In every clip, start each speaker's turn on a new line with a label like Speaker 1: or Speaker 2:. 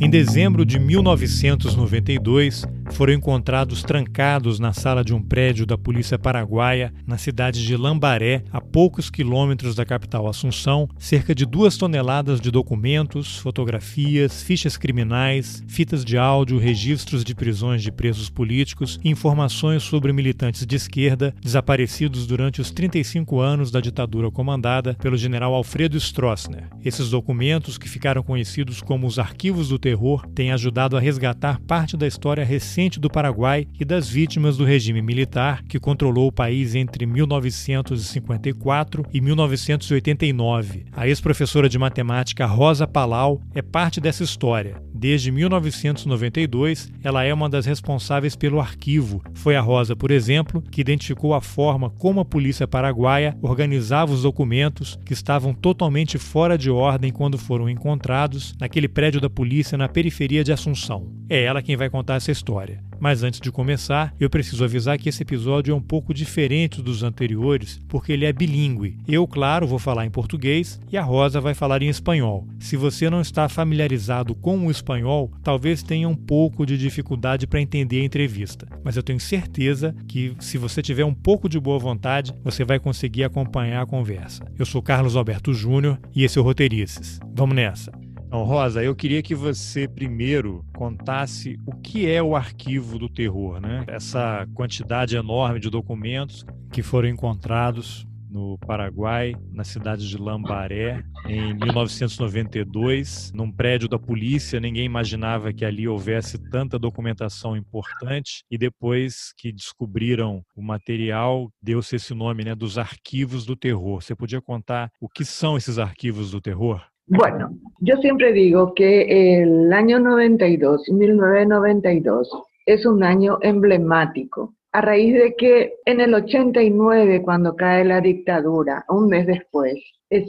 Speaker 1: Em dezembro de 1992, foram encontrados trancados na sala de um prédio da Polícia Paraguaia, na cidade de Lambaré, a poucos quilômetros da capital Assunção, cerca de duas toneladas de documentos, fotografias, fichas criminais, fitas de áudio, registros de prisões de presos políticos e informações sobre militantes de esquerda desaparecidos durante os 35 anos da ditadura comandada pelo general Alfredo Stroessner. Esses documentos, que ficaram conhecidos como os Arquivos do Terror, têm ajudado a resgatar parte da história recente do Paraguai e das vítimas do regime militar que controlou o país entre 1954 e 1989. A ex-professora de matemática Rosa Palau é parte dessa história. Desde 1992, ela é uma das responsáveis pelo arquivo. Foi a Rosa, por exemplo, que identificou a forma como a polícia paraguaia organizava os documentos que estavam totalmente fora de ordem quando foram encontrados naquele prédio da polícia na periferia de Assunção. É ela quem vai contar essa história história. Mas antes de começar, eu preciso avisar que esse episódio é um pouco diferente dos anteriores, porque ele é bilíngue. Eu, claro, vou falar em português e a Rosa vai falar em espanhol. Se você não está familiarizado com o espanhol, talvez tenha um pouco de dificuldade para entender a entrevista. Mas eu tenho certeza que, se você tiver um pouco de boa vontade, você vai conseguir acompanhar a conversa. Eu sou Carlos Alberto Júnior e esse é o Roteirices. Vamos nessa! Então, Rosa, eu queria que você primeiro contasse o que é o arquivo do terror, né? Essa quantidade enorme de documentos que foram encontrados no Paraguai, na cidade de Lambaré, em 1992, num prédio da polícia. Ninguém imaginava que ali houvesse tanta documentação importante. E depois que descobriram o material, deu-se esse nome, né, dos arquivos do terror. Você podia contar o que são esses arquivos do terror?
Speaker 2: Bueno, yo siempre digo que el año 92, 1992, es un año emblemático, a raíz de que en el 89, cuando cae la dictadura, un mes después,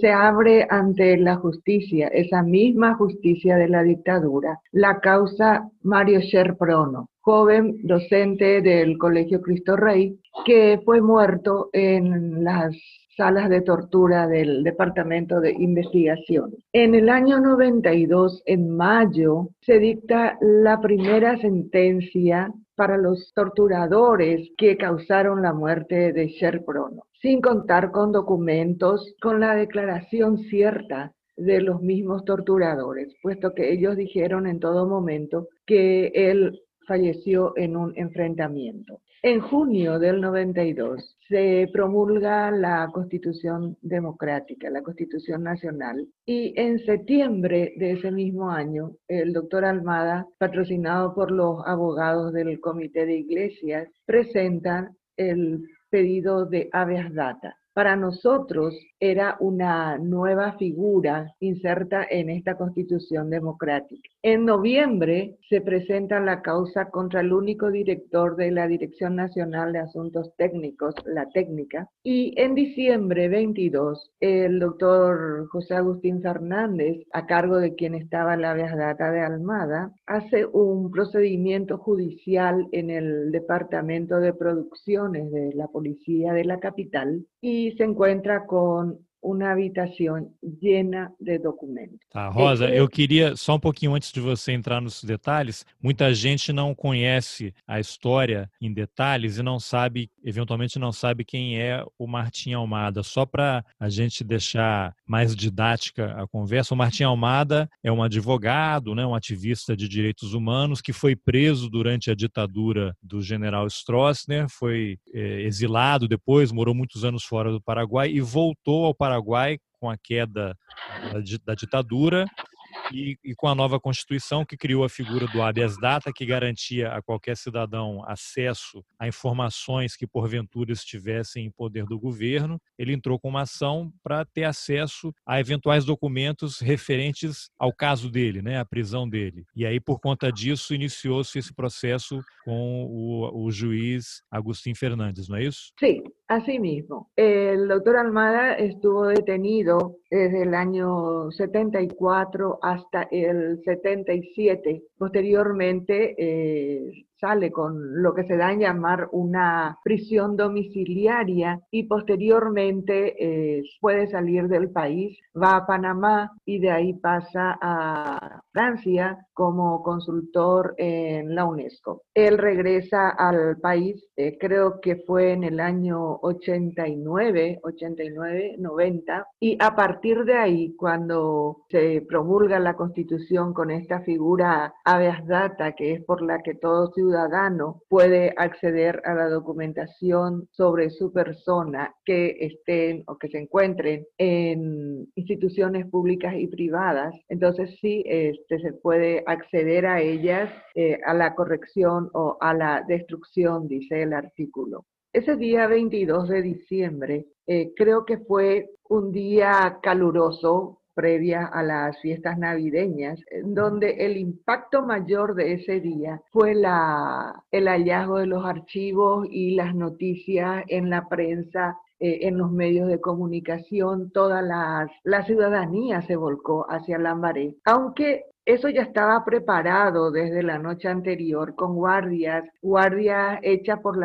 Speaker 2: se abre ante la justicia, esa misma justicia de la dictadura, la causa Mario Sherprono, joven docente del Colegio Cristo Rey, que fue muerto en las salas de tortura del Departamento de Investigación. En el año 92, en mayo, se dicta la primera sentencia para los torturadores que causaron la muerte de Sherprono, sin contar con documentos, con la declaración cierta de los mismos torturadores, puesto que ellos dijeron en todo momento que él falleció en un enfrentamiento. En junio del 92 se promulga la Constitución Democrática, la Constitución Nacional, y en septiembre de ese mismo año, el doctor Almada, patrocinado por los abogados del Comité de Iglesias, presenta el pedido de habeas data. Para nosotros era una nueva figura inserta en esta constitución democrática. En noviembre se presenta la causa contra el único director de la Dirección Nacional de Asuntos Técnicos, la técnica, y en diciembre 22 el doctor José Agustín Fernández, a cargo de quien estaba la data de Almada, hace un procedimiento judicial en el Departamento de Producciones de la Policía de la capital y se encuentra con uma habitação llena de documentos.
Speaker 1: Tá, Rosa, eu queria, só um pouquinho antes de você entrar nos detalhes, muita gente não conhece a história em detalhes e não sabe, eventualmente não sabe quem é o Martim Almada. Só para a gente deixar mais didática a conversa, o Martim Almada é um advogado, né, um ativista de direitos humanos que foi preso durante a ditadura do general Stroessner, foi é, exilado depois, morou muitos anos fora do Paraguai e voltou ao Paraguai Paraguai com a queda da, ditadura e, e, com a nova Constituição que criou a figura do habeas data, que garantia a qualquer cidadão acesso a informações que porventura estivessem em poder do governo, ele entrou com uma ação para ter acesso a eventuais documentos referentes ao caso dele, né, à prisão dele. E aí, por conta disso, iniciou-se esse processo com o, o juiz Agustín Fernandes, ¿no es eso?
Speaker 2: Sí, así mismo. El doctor Almada estuvo detenido desde el año 74 hasta el 77. Posteriormente eh, sale con lo que se da en llamar una prisión domiciliaria y posteriormente eh, puede salir del país, va a Panamá y de ahí pasa a Francia como consultor en la UNESCO. Él regresa al país, eh, creo que fue en el año 89, 89, 90, y a partir de ahí, cuando se promulga la constitución con esta figura habeas data, que es por la que todo puede acceder a la documentación sobre su persona que estén o que se encuentren en instituciones públicas y privadas, entonces sí este, se puede acceder a ellas eh, a la corrección o a la destrucción, dice el artículo. Ese día 22 de diciembre eh, creo que fue un día caluroso previa a las fiestas navideñas, donde el impacto mayor de ese día fue la, el hallazgo de los archivos y las noticias en la prensa eh, en los medios de comunicación, toda la, la ciudadanía se volcó hacia Lambaré, aunque eso ya estaba preparado desde la noche anterior con guardias, guardias hechas por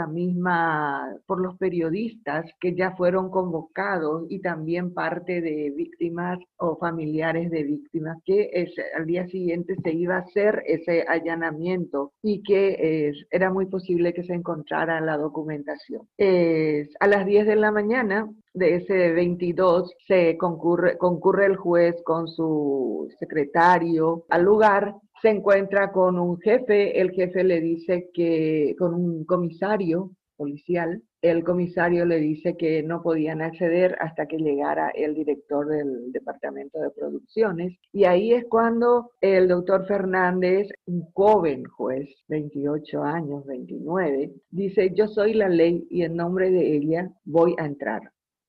Speaker 2: los periodistas que ya fueron convocados y también parte de víctimas o familiares de víctimas, que al día siguiente se iba a hacer ese allanamiento y que era muy posible que se encontrara la documentación. a las 10 de la mañana de ese 22 se concurre, concurre el juez con su secretario al lugar, se encuentra con un jefe, el jefe le dice que, con un comisario policial, el comisario le dice que no podían acceder hasta que llegara el director del departamento de producciones. Y ahí es cuando el doctor Fernández, un joven juez, 28 años, 29, dice, yo soy la ley y en nombre de ella voy a entrar.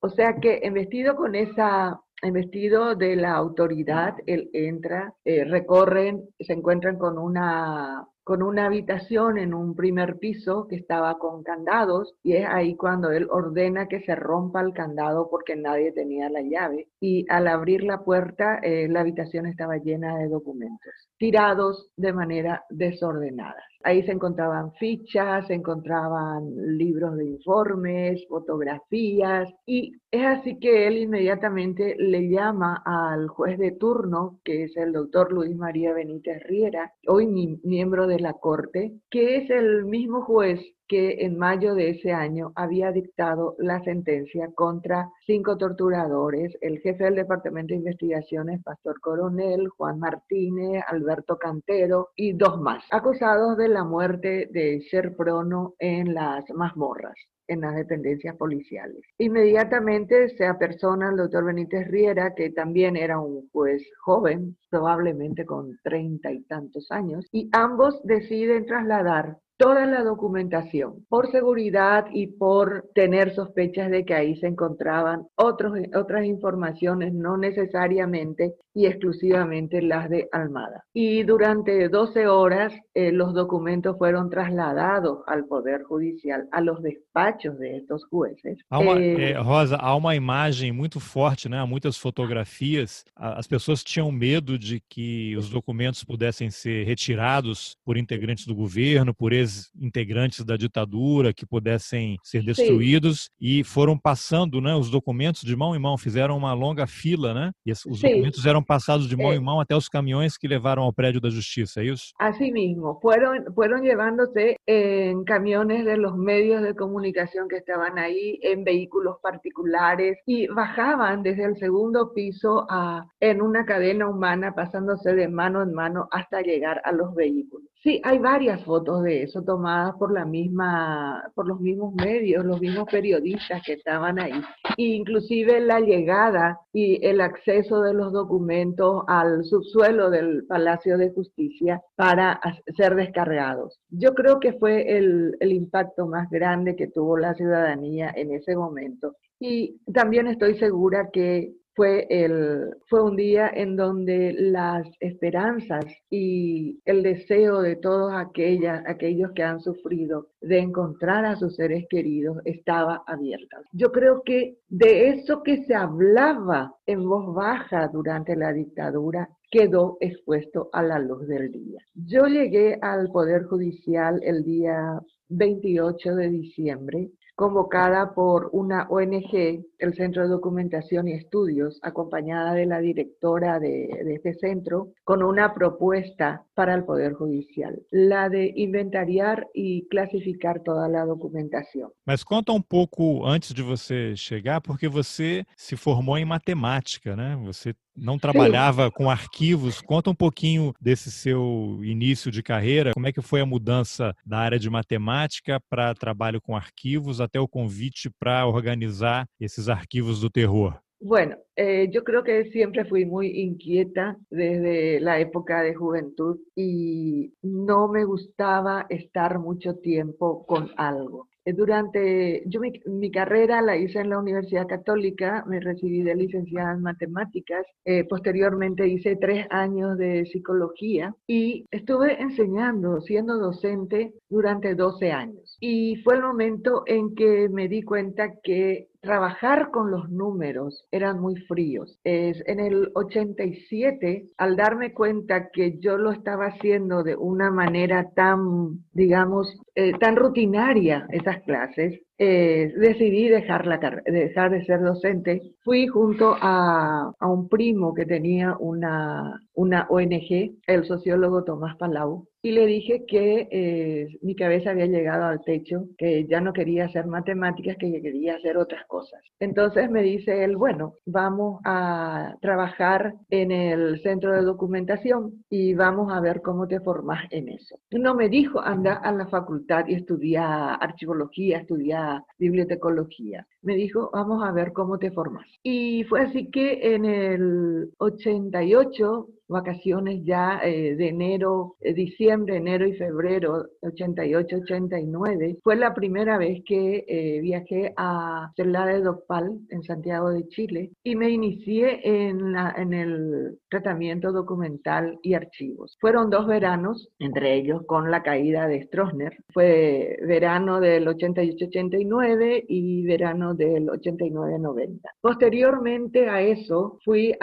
Speaker 2: O sea que en vestido con esa, en vestido de la autoridad, él entra, eh, recorren, se encuentran con una con una habitación en un primer piso que estaba con candados y es ahí cuando él ordena que se rompa el candado porque nadie tenía la llave y al abrir la puerta eh, la habitación estaba llena de documentos tirados de manera desordenada. Ahí se encontraban fichas, se encontraban libros de informes, fotografías y es así que él inmediatamente le llama al juez de turno, que es el doctor Luis María Benítez Riera, hoy miembro de la Corte, que es el mismo juez que en mayo de ese año había dictado la sentencia contra cinco torturadores, el jefe del Departamento de Investigaciones, Pastor Coronel, Juan Martínez, Alberto Cantero y dos más, acusados de la muerte de Ser Prono en las mazmorras en las dependencias policiales. Inmediatamente se apersona al doctor Benítez Riera, que también era un juez joven, probablemente con treinta y tantos años, y ambos deciden trasladar toda la documentación por seguridad y por tener sospechas de que ahí se encontraban otros, otras informaciones, no necesariamente y exclusivamente las de Almada. Y durante 12 horas eh, los documentos fueron trasladados al Poder Judicial, a los despachos de estos jueces.
Speaker 1: Há uma, eh, Rosa, há uma imagem muito forte, né? há muitas fotografias. As pessoas tinham medo de que os documentos pudessem ser retirados por integrantes do governo, por ex-integrantes da ditadura, que pudessem ser destruídos, Sim. e foram passando né, os documentos de mão em mão, fizeram uma longa fila, né? E os Sim. documentos eram pasados de mão em mão até os caminhões que levaram ao prédio da justiça, é isso?
Speaker 2: Assim mesmo, foram, foram llevándose em caminhões de los medios de comunicação que estavam aí, em veículos particulares e bajaban desde o segundo piso a, en una cadena humana, pasándose de mano en mano hasta llegar a los vehículos. Sí, hay varias fotos de eso tomadas por la misma, por los mismos medios, los mismos periodistas que estaban ahí. Inclusive la llegada y el acceso de los documentos al subsuelo del Palacio de Justicia para ser descargados. Yo creo que fue el, el impacto más grande que tuvo la ciudadanía en ese momento. Y también estoy segura que fue, el, fue un día en donde las esperanzas y el deseo de todos aquellas, aquellos que han sufrido de encontrar a sus seres queridos estaba abierta. Yo creo que de eso que se hablaba en voz baja durante la dictadura quedó expuesto a la luz del día. Yo llegué al Poder Judicial el día 28 de diciembre convocada por una ONG, el Centro de Documentación y Estudios, acompañada de la directora de, este centro, con una propuesta para el Poder Judicial, la de inventariar y clasificar toda la documentación.
Speaker 1: Mas conta um pouco antes de você chegar, porque você se formou em matemática, né? Você não trabalhava Sim. com arquivos. Conta um pouquinho desse seu início de carreira, como é que foi a mudança da área de matemática para trabalho com arquivos até o convite para organizar esses arquivos do terror.
Speaker 2: Bueno, eh, yo creo que siempre fui muy inquieta desde la época de juventud y no me gustaba estar mucho tiempo con algo. Eh, durante, mi, carrera la hice en la Universidad Católica, me recibí de licenciada en matemáticas, eh, posteriormente hice tres años de psicología y estuve enseñando, siendo docente durante 12 años. Y fue el momento en que me di cuenta que trabajar con los números eran muy fríos. Es en el 87, al darme cuenta que yo lo estaba haciendo de una manera tan, digamos, eh, tan rutinaria esas clases, eh, decidí dejar, la dejar de ser docente. Fui junto a, a un primo que tenía una, una ONG, el sociólogo Tomás Palau, y le dije que eh, mi cabeza había llegado al techo, que ya no quería hacer matemáticas, que quería hacer otras cosas. Entonces me dice él, bueno, vamos a trabajar en el centro de documentación y vamos a ver cómo te formas en eso. No me dijo, anda a la facultad y estudia archivología, estudia bibliotecología. Me dijo, vamos a ver cómo te formas. Y fue así que en el 88 vacaciones ya eh, de enero, eh, diciembre, enero y febrero 88, 89, fue la primera vez que eh, viajé a Celda de Dopal en Santiago de Chile y me inicié en, la, en el tratamiento documental y archivos. Fueron dos veranos, entre ellos con la caída de Stroessner. Fue verano del 88-89 y verano del 89-90. Posteriormente a eso fui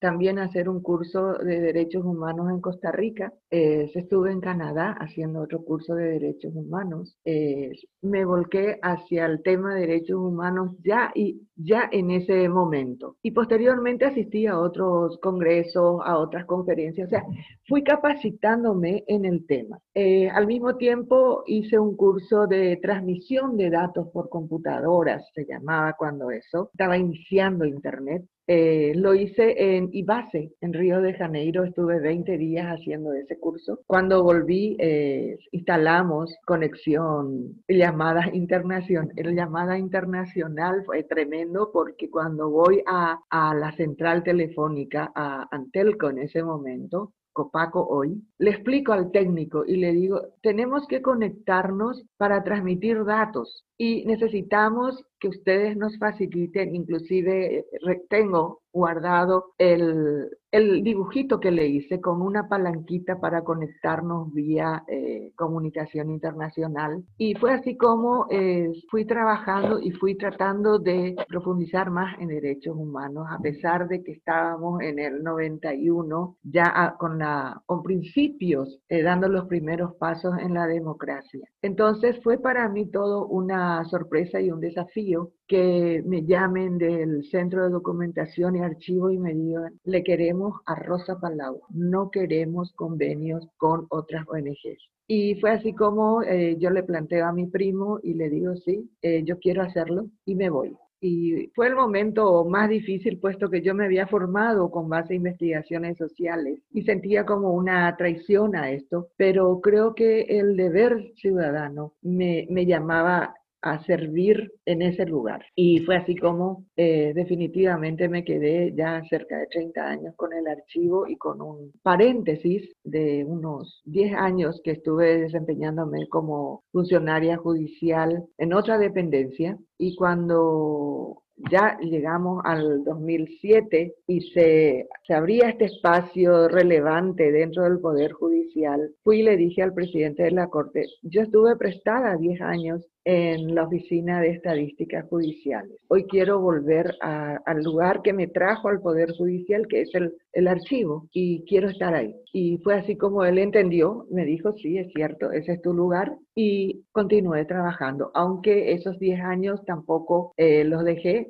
Speaker 2: también a hacer un curso de Derechos Humanos en Costa Rica. Eh, estuve en Canadá haciendo otro curso de Derechos Humanos. Eh, me volqué hacia el tema de Derechos Humanos ya, y, ya en ese momento. Y posteriormente asistí a otros congresos, a otras conferencias. O sea, fui capacitándome en el tema. Eh, al mismo tiempo hice un curso de transmisión de datos por computadoras, se llamaba cuando eso. Estaba iniciando Internet. Eh, lo hice en IBASE, en Río de Janeiro, estuve 20 días haciendo ese curso. Cuando volví, eh, instalamos conexión, llamada internacional. La llamada internacional fue tremendo porque cuando voy a, a la central telefónica, a Antelco en ese momento, Copaco hoy, le explico al técnico y le digo, tenemos que conectarnos para transmitir datos y necesitamos que ustedes nos faciliten, inclusive eh, tengo guardado el, el, dibujito que le hice con una palanquita para conectarnos vía eh, comunicación internacional. Y fue así como eh, fui trabajando y fui tratando de profundizar más en derechos humanos, a pesar de que estábamos en el 91 ya con, la, con principios, dando los primeros pasos en la democracia. Entonces fue para mí todo una sorpresa y un desafío que me llamen del Centro de Documentación y Archivo y me digan, le queremos a Rosa Palau, no queremos convenios con otras ONGs. Y fue así como eh, yo le planteo a mi primo y le digo, sí, eh, yo quiero hacerlo y me voy. y fue el momento más difícil puesto que yo me había formado con base en investigaciones sociales y sentía como una traición a esto, pero creo que el deber ciudadano me, me llamaba a servir en ese lugar. Y fue así como eh, definitivamente me quedé ya cerca de 30 años con el archivo y con un paréntesis de unos 10 años que estuve desempeñándome como funcionaria judicial en otra dependencia. Y cuando ya llegamos al 2007 y se, se, abría este espacio relevante dentro del Poder Judicial, fui y le dije al presidente de la Corte, yo estuve prestada 10 años en la Oficina de Estadísticas Judiciales. Hoy quiero volver al lugar que me trajo al Poder Judicial, que es el, archivo, y quiero estar ahí. Y fue así como él entendió, me dijo, sí, es cierto, ese es tu lugar, y continué trabajando, aunque esos 10 años tampoco eh, los dejé.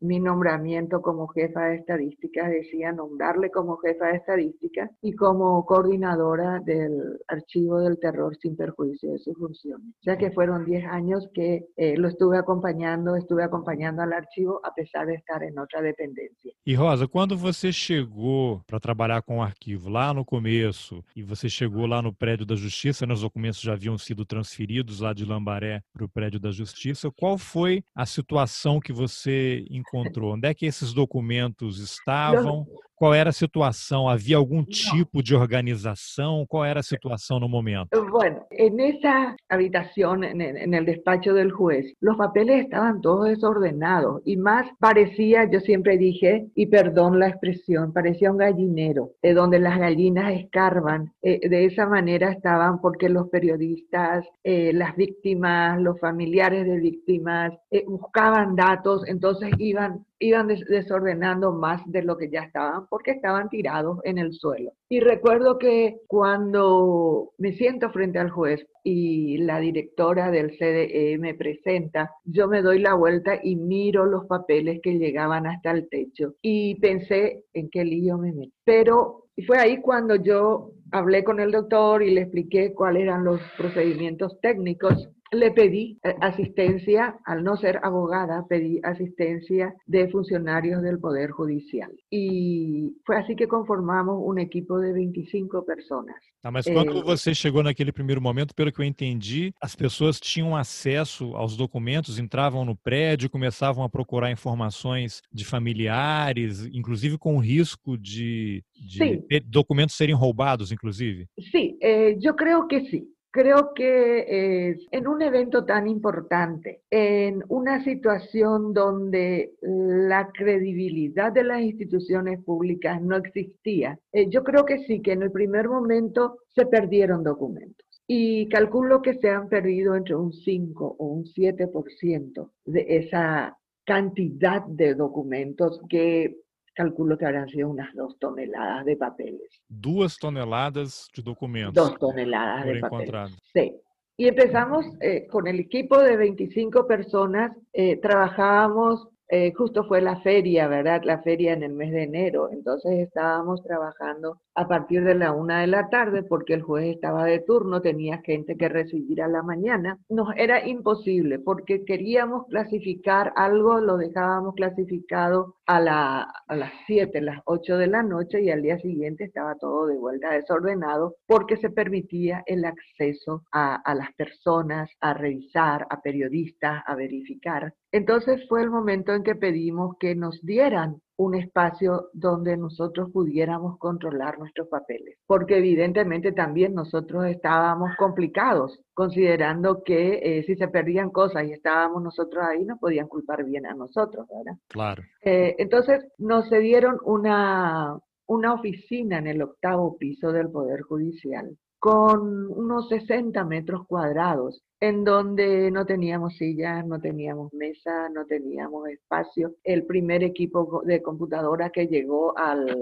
Speaker 2: Mi nombramiento como jefa de estadísticas decía nombrarle como jefa de estadísticas y como coordinadora del archivo del terror sin perjuicio de sus funciones. O sea que fueron 10 años que eh, lo estuve acompanhando, estuve acompanhando al arquivo, apesar de estar em outra dependência.
Speaker 1: E Rosa, quando você chegou para trabalhar com o arquivo lá no começo, e você chegou lá no prédio da Justiça, né, os documentos já haviam sido transferidos lá de Lambaré para o prédio da Justiça, qual foi a situação que você encontrou? Onde é que esses documentos estavam? Qual era a situação? Havia algum tipo de organização? Qual era a situação no momento?
Speaker 2: Bueno, en esa habitación, en, en, el despacho del juez, los papeles estaban todos desordenados y más parecía, yo siempre dije, y perdón la expresión, parecía un gallinero, de donde las gallinas escarban. Eh, de esa manera estaban porque los periodistas, eh, las víctimas, los familiares de víctimas, eh, buscaban datos, entonces iban iban desordenando más de lo que ya estaban porque estaban tirados en el suelo. Y recuerdo que cuando me siento frente al juez y la directora del CDE me presenta, yo me doy la vuelta y miro los papeles que llegaban hasta el techo y pensé en qué lío me metí. Pero fue ahí cuando yo hablé con el doctor y le expliqué cuáles eran los procedimientos técnicos le pedí eh, asistencia, al no ser abogada, pedí asistencia de funcionarios del Poder Judicial. Y fue así que conformamos un equipo de 25 personas.
Speaker 1: Ah, mas quando eh, você chegou naquele primeiro momento, pelo que eu entendi, as pessoas tinham acesso aos documentos, entravam no prédio, começavam a procurar informações de familiares, inclusive com risco de, de documentos serem roubados, inclusive?
Speaker 2: Sim, eh, eu creio que sim. Creo que en un evento tan importante, en una situación donde la credibilidad de las instituciones públicas no existía, eh, yo creo que sí, que en el primer momento se perdieron documentos. Y calculo que se han perdido entre un 5 o un 7% de esa cantidad de documentos que calculo que habrán sido unas dos toneladas de papeles.
Speaker 1: Dos toneladas de documentos.
Speaker 2: Dos toneladas de papeles. Sí. Y empezamos eh, con el equipo de 25 personas, eh, trabajábamos eh, justo fue la feria, ¿verdad? La feria en el mes de enero. Entonces estábamos trabajando a partir de la una de la tarde porque el juez estaba de turno, tenía gente que recibir a la mañana. Nos era imposible porque queríamos clasificar algo, lo dejábamos clasificado a, la, a las 7, las 8 de la noche y al día siguiente estaba todo de vuelta desordenado porque se permitía el acceso a, a las personas, a revisar, a periodistas, a verificar. Entonces fue el momento en que pedimos que nos dieran un espacio donde nosotros pudiéramos controlar nuestros papeles, porque evidentemente también nosotros estábamos complicados, considerando que eh, si se perdían cosas y estábamos nosotros ahí, nos podían culpar bien a nosotros, ¿verdad?
Speaker 1: Claro.
Speaker 2: Eh, entonces nos cedieron una, una oficina en el octavo piso del Poder Judicial con unos 60 metros cuadrados en donde no teníamos sillas, no teníamos mesa, no teníamos espacio. El primer equipo de computadora que llegó al,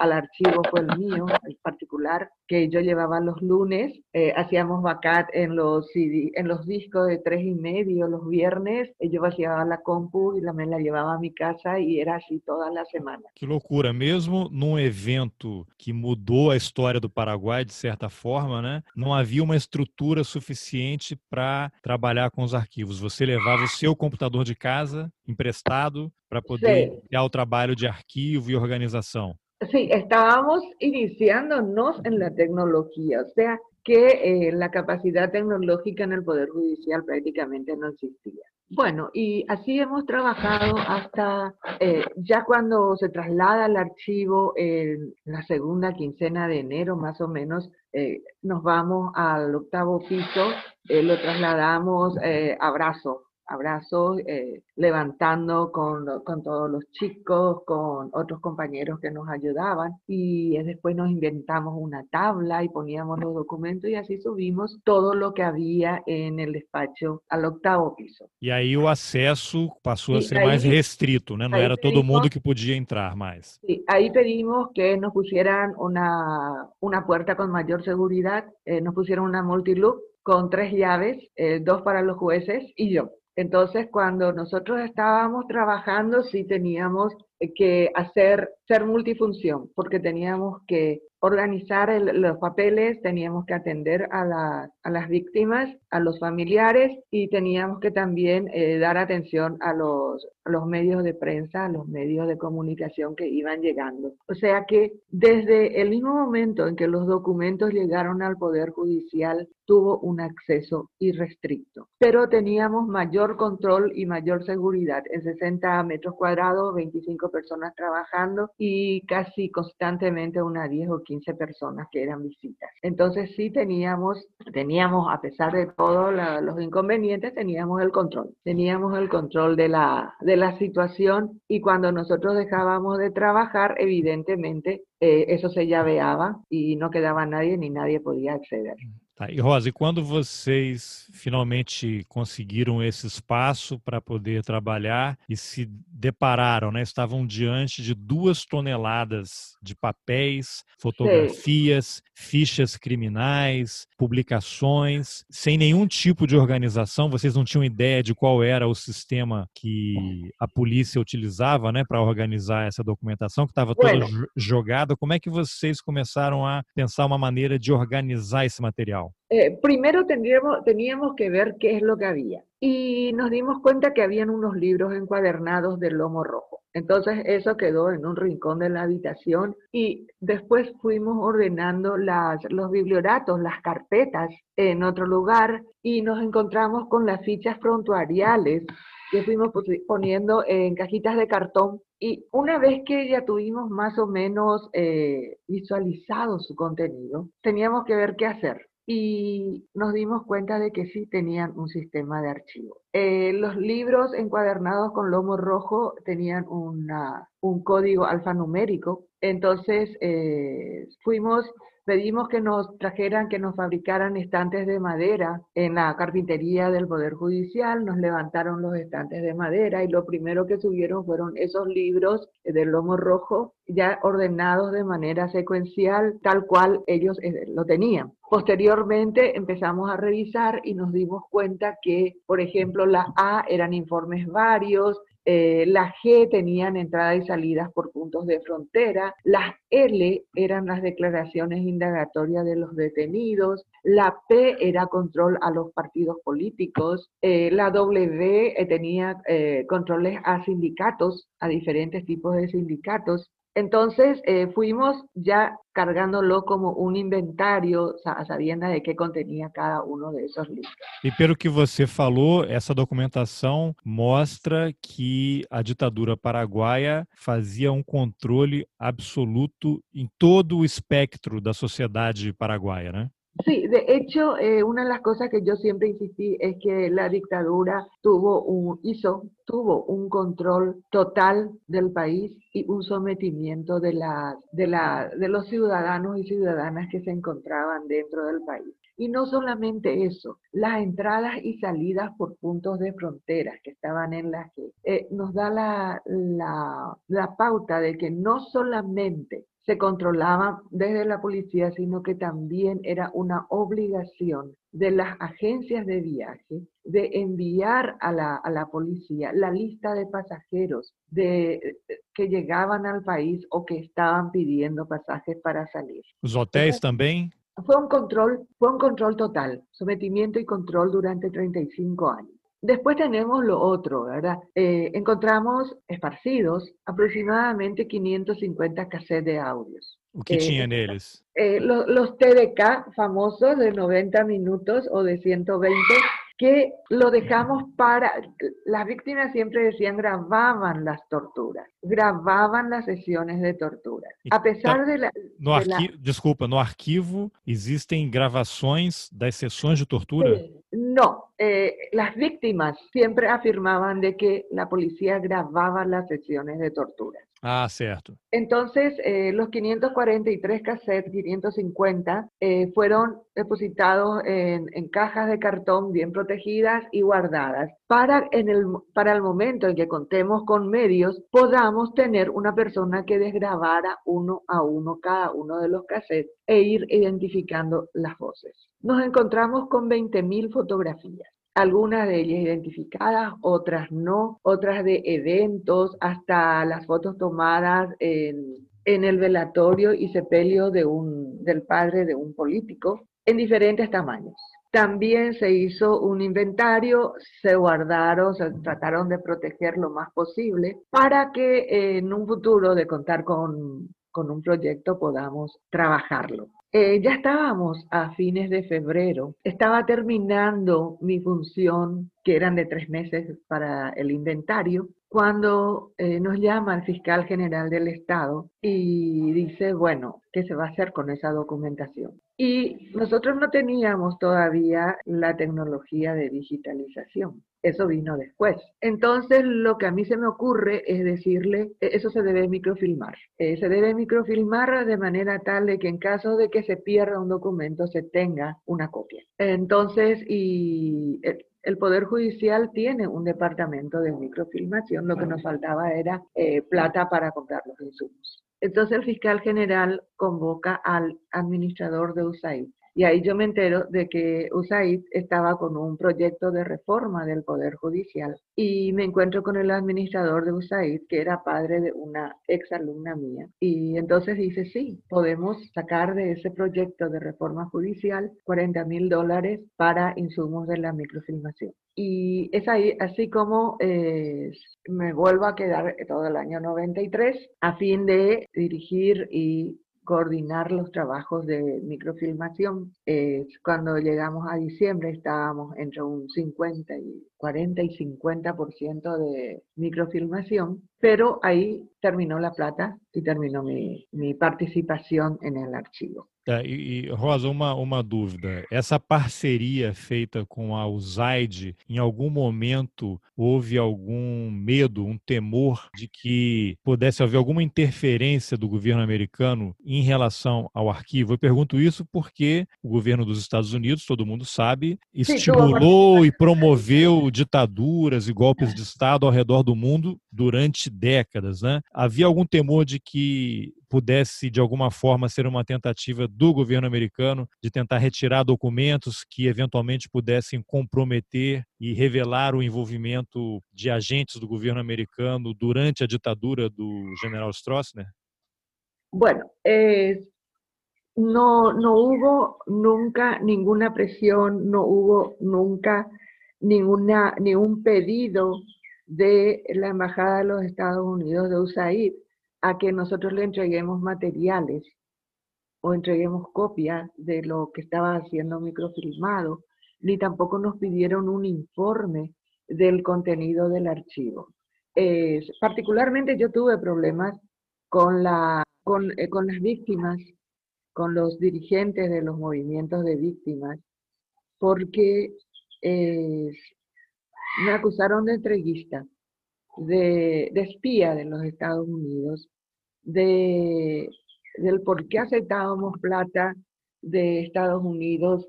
Speaker 2: al archivo fue el mío, el particular, que yo llevaba los lunes. Eh, hacíamos backup en los, en los discos de tres y medio los viernes. Eh, yo llevaba la compu y me la llevaba a mi casa y era así toda la semana.
Speaker 1: Que loucura, mesmo num evento que mudou a história do Paraguai de certa forma, né? Não havia uma estrutura suficiente para trabalhar com os arquivos? Você levava o seu computador de casa emprestado para poder ter o trabalho de arquivo e organização?
Speaker 2: Sí, estábamos iniciándonos en la tecnología, o sea que eh, la capacidad tecnológica en el Poder Judicial prácticamente no existía. Bueno, y así hemos trabajado hasta eh, ya cuando se traslada el archivo en la segunda quincena de enero más o menos, eh, nos vamos al octavo piso, lo trasladamos a brazo, abrazos, eh, levantando con, con, todos los chicos, con otros compañeros que nos ayudaban y después nos inventamos una tabla y poníamos los documentos y así subimos todo lo que había en el despacho al octavo piso.
Speaker 1: Y ahí o acesso passou a ser mais restrito, né? Não era todo mundo que podía entrar más.
Speaker 2: Sí, ahí pedimos que nos pusieran una, una puerta con mayor seguridad, eh, nos pusieron una multiloop con tres llaves, eh, dos para los jueces y yo. Entonces, cuando nosotros estábamos trabajando, sí teníamos que hacer, ser multifunción, porque teníamos que organizar los papeles, teníamos que atender a, las víctimas, a los familiares y teníamos que también eh, dar atención a los, los medios de prensa, los medios de comunicación que iban llegando. O sea que desde el mismo momento en que los documentos llegaron al Poder Judicial, tuvo un acceso irrestricto, pero teníamos mayor control y mayor seguridad en 60 metros cuadrados, 25 personas trabajando y casi constantemente unas 10 o 15 personas que eran visitas. Entonces sí teníamos, teníamos a pesar de todos los inconvenientes, teníamos el control, teníamos el control de la, de la situación y cuando nosotros dejábamos de trabajar, evidentemente eh, eso se llaveaba y no quedaba nadie ni nadie podía acceder.
Speaker 1: Tá, e Rosa, e quando vocês finalmente conseguiram esse espaço para poder trabalhar e se depararam, né, estavam diante de duas toneladas de papéis, fotografias, fichas criminais, publicações, sem nenhum tipo de organização, vocês não tinham ideia de qual era o sistema que a polícia utilizava né, para organizar essa documentação, que estava toda jogada. Como é que vocês começaram a pensar uma maneira de organizar esse material?
Speaker 2: Eh, primero tendríamos, teníamos que ver qué es lo que había. Y nos dimos cuenta que habían unos libros encuadernados del lomo rojo. Entonces eso quedó en un rincón de la habitación y después fuimos ordenando las, los biblioratos, las carpetas en otro lugar y nos encontramos con las fichas prontuariales que fuimos poniendo en cajitas de cartón y una vez que ya tuvimos más o menos eh, visualizado su contenido, teníamos que ver qué hacer y nos dimos cuenta de que sí tenían un sistema de archivo. Eh, los libros encuadernados con lomo rojo tenían una, un código alfanumérico, entonces eh, fuimos pedimos que nos trajeran, que nos fabricaran estantes de madera en la carpintería del Poder Judicial, nos levantaron los estantes de madera y lo primero que subieron fueron esos libros del lomo rojo ya ordenados de manera secuencial, tal cual ellos eh, lo tenían. Posteriormente empezamos a revisar y nos dimos cuenta que, por ejemplo, la A eran informes varios, eh, las G tenían entradas y salidas por puntos de frontera, las L eran las declaraciones indagatorias de los detenidos, la P era control a los partidos políticos, eh, la W eh, tenía controles a sindicatos, a diferentes tipos de sindicatos, entonces eh, fuimos ya cargándolo como um inventário, sabendo de que contenía cada um desses livros.
Speaker 1: E pelo que você falou, essa documentação mostra que a ditadura paraguaia fazia um controle absoluto em todo o espectro da sociedade paraguaia, né?
Speaker 2: Sí, de hecho, eh, una de las cosas que yo siempre insistí es que la dictadura tuvo un, hizo, tuvo un control total del país y un sometimiento de, la, de, la, de los ciudadanos y ciudadanas que se encontraban dentro del país. Y no solamente eso, las entradas y salidas por puntos de fronteras que estaban en la que eh, nos da la, la, la pauta de que no solamente se controlaba desde la policía, sino que también era una obligación de las agencias de viaje de enviar a la, a la policía la lista de pasajeros de, que llegaban al país o que estaban pidiendo pasajes para salir.
Speaker 1: ¿Los hoteles también?
Speaker 2: Fue un control, fue un control total, sometimiento y control durante 35 años. Después tenemos lo otro, ¿verdad? Eh, encontramos esparcidos aproximadamente 550 cassettes de audios.
Speaker 1: ¿Qué eh,
Speaker 2: eh, los TDK famosos de 90 minutos o de 120 que lo dejamos para, las víctimas siempre decían grababan las torturas, grababan las sesiones de tortura. A pesar de la...
Speaker 1: No arquivo, Desculpa, no arquivo existem gravações das sessões de tortura?
Speaker 2: no, eh, las víctimas siempre afirmaban de que la policía grababa las sesiones de tortura.
Speaker 1: Ah, cierto.
Speaker 2: Entonces, eh, los 543 cassettes, 550, eh, fueron depositados en, cajas de cartón bien protegidas y guardadas para, en el, para el momento en que contemos con medios, podamos tener una persona que desgrabara uno a uno cada uno de los cassettes e ir identificando las voces. Nos encontramos con 20.000 fotografías algunas de ellas identificadas, otras no, otras de eventos, hasta las fotos tomadas en, el velatorio y sepelio de un, del padre de un político en diferentes tamaños. También se hizo un inventario, se guardaron, se trataron de proteger lo más posible para que en un futuro de contar con, con un proyecto podamos trabajarlo. Eh, ya estábamos a fines de febrero, estaba terminando mi función, que eran de tres meses para el inventario, cuando eh, nos llama el fiscal general del Estado y dice, bueno, ¿qué se va a hacer con esa documentación? Y nosotros no teníamos todavía la tecnología de digitalización. Eso vino después. Entonces, lo que a mí se me ocurre es decirle, e, eso se debe microfilmar. Eh, se debe microfilmar de manera tal de que en caso de que se pierda un documento, se tenga una copia. Entonces, y el, Poder Judicial tiene un departamento de microfilmación, lo que nos faltaba era eh, plata para comprar los insumos. Entonces el fiscal general convoca al administrador de USAID y ahí yo me entero de que USAID estaba con un proyecto de reforma del Poder Judicial y me encuentro con el administrador de USAID, que era padre de una ex alumna mía. Y entonces dice, sí, podemos sacar de ese proyecto de reforma judicial 40 mil dólares para insumos de la microfilmación. Y es ahí, así como eh, me vuelvo a quedar todo el año 93 a fin de dirigir y coordinar los trabajos de microfilmación. Eh, cuando llegamos a diciembre estábamos entre un 50 y 40 y 50% de microfilmación, pero ahí terminó la plata y terminó mi, mi participación en el archivo.
Speaker 1: Tá, e, e, Rosa, uma, uma dúvida. Essa parceria feita com a USAID, em algum momento houve algum medo, um temor de que pudesse haver alguma interferência do governo americano em relação ao arquivo? Eu pergunto isso porque o governo dos Estados Unidos, todo mundo sabe, estimulou e promoveu ditaduras e golpes de Estado ao redor do mundo durante décadas. Né? Havia algum temor de que pudesse, de alguma forma, ser uma tentativa do governo americano de tentar retirar documentos que eventualmente pudessem comprometer e revelar o envolvimento de agentes do governo americano durante a ditadura do general Stroessner?
Speaker 2: Bueno, eh, no, no hubo nunca ninguna presión, no hubo nunca ninguna, ningún pedido de la Embajada de los Estados Unidos de USAID a que nosotros le entreguemos materiales o entreguemos copias de lo que estaba haciendo microfilmado, ni tampoco nos pidieron un informe del contenido del archivo. particularmente yo tuve problemas eh, con las víctimas, con los dirigentes de los movimientos de víctimas, porque eh, me acusaron de entreguista, de, espía de los Estados Unidos, de, del por qué aceptábamos plata de Estados Unidos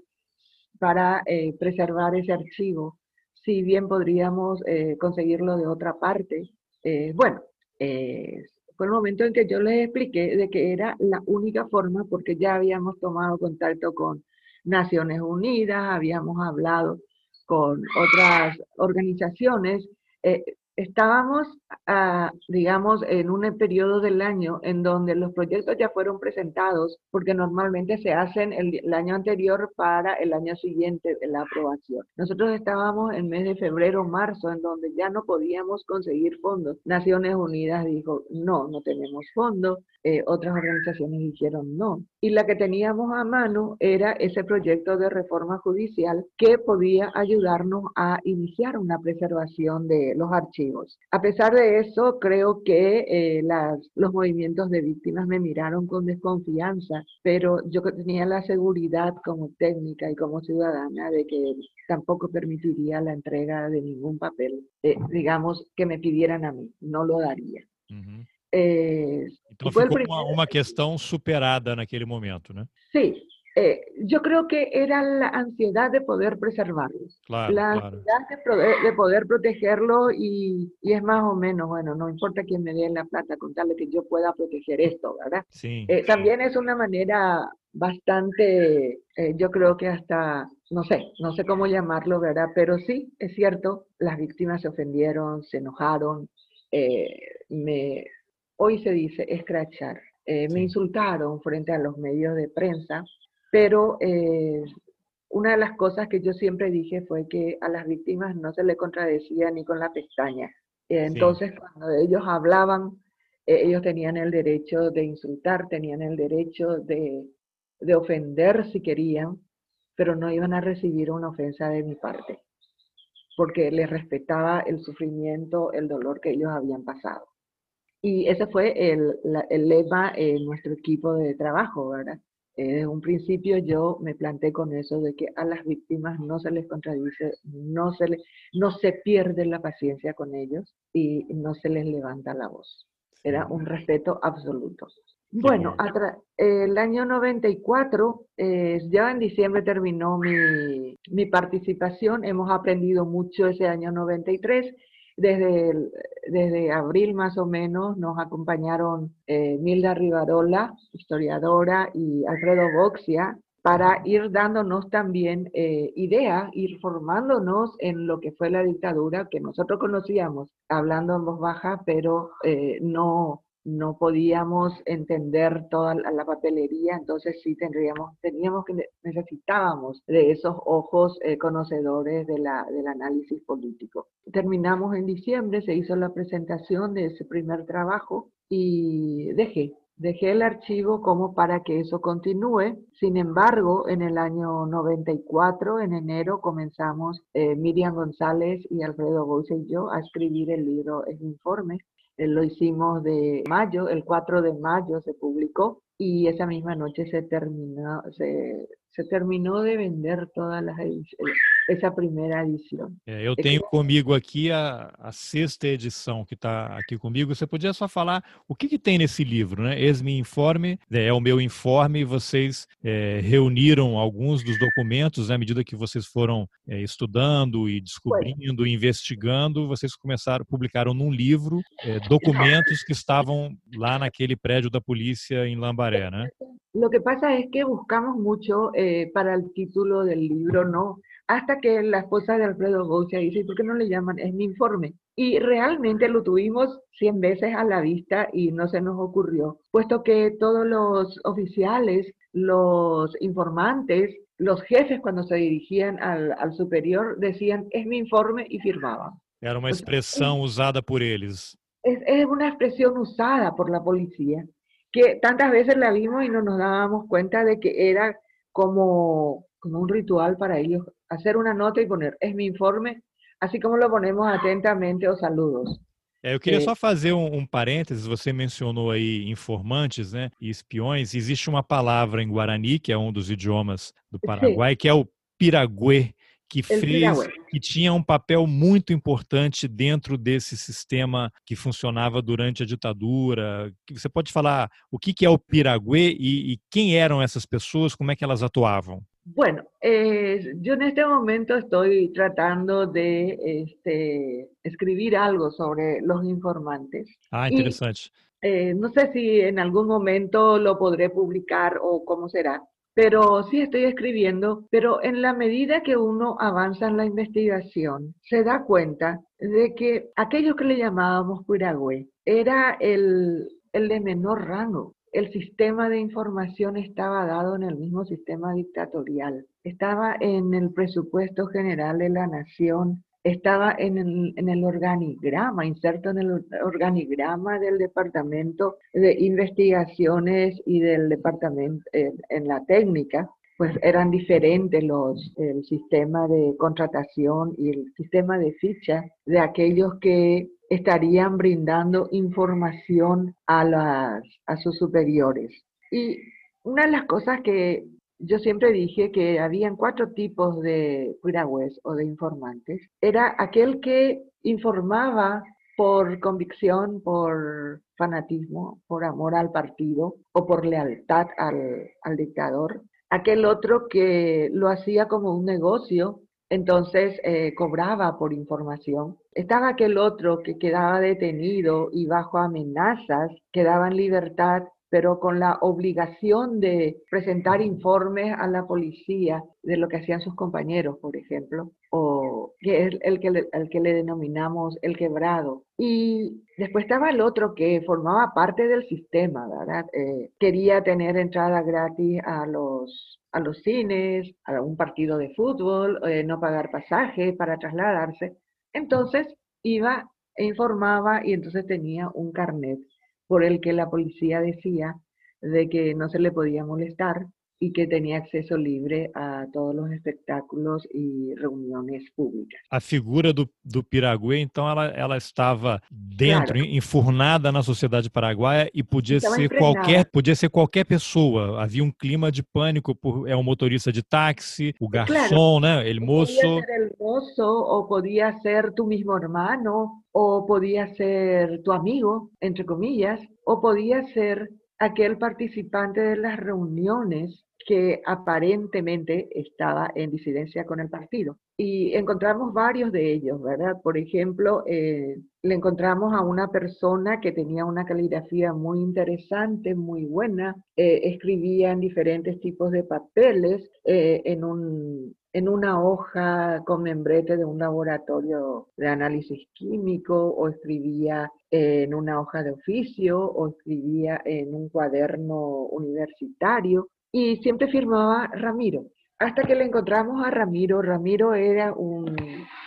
Speaker 2: para eh, preservar ese archivo, si bien podríamos eh, conseguirlo de otra parte. Eh, bueno, fue el momento en que yo les expliqué de que era la única forma, porque ya habíamos tomado contacto con Naciones Unidas, habíamos hablado con otras organizaciones, estábamos digamos, en un periodo del año en donde los proyectos ya fueron presentados, porque normalmente se hacen el, el año anterior para el año siguiente la aprobación. Nosotros estábamos en mes de febrero, marzo, en donde ya no podíamos conseguir fondos. Naciones Unidas dijo, no, no tenemos fondos. Eh, otras organizaciones dijeron no. Y la que teníamos a mano era ese proyecto de reforma judicial que podía ayudarnos a iniciar una preservación de los archivos. A pesar de eso, creo que eh, las, los movimientos de víctimas me miraron con desconfianza, pero yo tenía la seguridad como técnica y como ciudadana de que tampoco permitiría la entrega de ningún papel, eh, digamos, que me pidieran a mí, no lo daría.
Speaker 1: É, então ficou primeiro... uma, uma, questão superada naquele momento, né?
Speaker 2: Sim, eh, yo creo que era la ansiedad de poder preservarlos, claro, la ansiedad claro. de, poder, de, poder, protegerlo y, y, es más o menos, bueno, no importa quién me dé la plata, contarle que yo pueda proteger esto, ¿verdad? Sí, eh, sí. También es una manera bastante, eh, yo creo que hasta, no sé, no sé cómo llamarlo, ¿verdad? Pero sí, es cierto, las víctimas se ofendieron, se enojaron, eh, me, hoy se dice escrachar. Eh, me insultaron frente a los medios de prensa, pero eh, una de las cosas que yo siempre dije fue que a las víctimas no se le contradecía ni con la pestaña. entonces, cuando ellos hablaban, eh, ellos tenían el derecho de insultar, tenían el derecho de, de ofender si querían, pero no iban a recibir una ofensa de mi parte, porque les respetaba el sufrimiento, el dolor que ellos habían pasado. Y ese fue el, el lema en nuestro equipo de trabajo, ¿verdad? Eh, desde un principio yo me planté con eso de que a las víctimas no se les contradice, no se, les, no se pierde la paciencia con ellos y no se les levanta la voz. Era un respeto absoluto. Bueno, el año 94, eh, ya en diciembre terminó mi, mi participación, hemos aprendido mucho ese año 93 desde, desde abril más o menos nos acompañaron eh, Milda Rivarola, historiadora, y Alfredo Boxia, para ir dándonos también eh, ideas, ir formándonos en lo que fue la dictadura que nosotros conocíamos, hablando en voz baja, pero eh, no, no podíamos entender toda la papelería, entonces sí tendríamos, teníamos que, necesitábamos de esos ojos eh, conocedores del análisis político. Terminamos en diciembre, se hizo la presentación de ese primer trabajo y dejé, dejé el archivo como para que eso continúe. Sin embargo, en el año 94, en enero, comenzamos eh, Miriam González y Alfredo Boise y yo a escribir el libro El Informe lo hicimos de mayo, el 4 de mayo se publicó y esa misma noche se terminó, se, se terminou de vender todas as essa primeira edição.
Speaker 1: É, eu tenho comigo aqui a, a sexta edição que está aqui comigo. Você podia só falar o que, que tem nesse livro, né? Ex-me informe, é, é, o meu informe. Vocês é, reuniram alguns dos documentos né, à medida que vocês foram é, estudando e descobrindo, Foi. investigando. Vocês começaram, publicaram num livro é, documentos que estavam lá naquele prédio da polícia em Lambaré, né?
Speaker 2: Lo que pasa es que buscamos mucho eh, para el título del libro, ¿no? Hasta que la esposa de Alfredo Goucia dice, ¿por qué no le llaman? Es mi informe. Y realmente lo tuvimos 100 veces a la vista y no se nos ocurrió, puesto que todos los oficiales, los informantes, los jefes cuando se dirigían al, al superior decían, es mi informe y firmaban.
Speaker 1: Era una expresión usada por ellos.
Speaker 2: Es, es una expresión usada por la policía que tantas veces la vimos y no nos dábamos cuenta de que era como, como un ritual para ellos hacer una nota y poner, es mi informe, assim como lo ponemos atentamente os saludos.
Speaker 1: É, eu queria é. só fazer um, um, parênteses. Você mencionou aí informantes, né, e espiões. Existe uma palavra em Guarani que é um dos idiomas do Paraguai, Sim. que é o piraguê, que fez, que tinha um papel muito importante dentro desse sistema que funcionava durante a ditadura. Você pode falar o que é o Piraguê e, e quem eram essas pessoas, como é que elas atuavam?
Speaker 2: Bueno, eh, yo en este momento estoy tratando de este, escribir algo sobre los informantes.
Speaker 1: Ah, interesante.
Speaker 2: Y, eh, no sé si en algún momento lo podré publicar o cómo será, pero sí estoy escribiendo, pero en la medida que uno avanza en la investigación, se da cuenta de que aquello que le llamábamos Piragüe era el, el de menor rango. El sistema de información estaba dado en el mismo sistema dictatorial. Estaba en el presupuesto general de la nación, estaba en el, organigrama, inserto en el organigrama del Departamento de Investigaciones y del Departamento en, la técnica, pues eran diferentes los, el sistema de contratación y el sistema de ficha de aquellos que estarían brindando información a, las, a sus superiores. Y una de las cosas que yo siempre dije que habían cuatro tipos de piragües o de informantes. Era aquel que informaba por convicción, por fanatismo, por amor al partido o por lealtad al, al dictador. Aquel otro que lo hacía como un negocio, entonces eh, cobraba por información. Estaba aquel otro que quedaba detenido y bajo amenazas quedaba en libertad pero con la obligación de presentar informes a la policía de lo que hacían sus compañeros, por ejemplo, o que es el que le, que le denominamos el quebrado. Y después estaba el otro que formaba parte del sistema, ¿verdad? Eh, quería tener entrada gratis a los, a los cines, a un partido de fútbol, eh, no pagar pasaje para trasladarse. Entonces iba e informaba y entonces tenía un carnet por el que la policía decía de que no se le podía molestar y que tenía acceso libre a todos los espectáculos e reuniões públicas.
Speaker 1: A figura do, do Piraguê, então, ela, ela estava dentro, claro. enfurnada na sociedade paraguaia e podia ser qualquer podia ser qualquer pessoa. Havia um clima de pânico por é um motorista de táxi, o garçom, claro. né, ele moço.
Speaker 2: Podia ser el moço ou podia ser tu mesmo hermano ou podia ser tu amigo, entre comillas, ou podia ser aquel participante de las reuniones que aparentemente estaba en disidencia con el partido. Y encontramos varios de ellos, ¿verdad? Por ejemplo, eh, le encontramos a una persona que tenía una caligrafía muy interesante, muy buena, eh, escribía en diferentes tipos de papeles, eh, en, un, en una hoja con membrete de un laboratorio de análisis químico, o escribía en una hoja de oficio, o escribía en un cuaderno universitario y siempre firmaba Ramiro. Hasta que le encontramos a Ramiro. Ramiro era un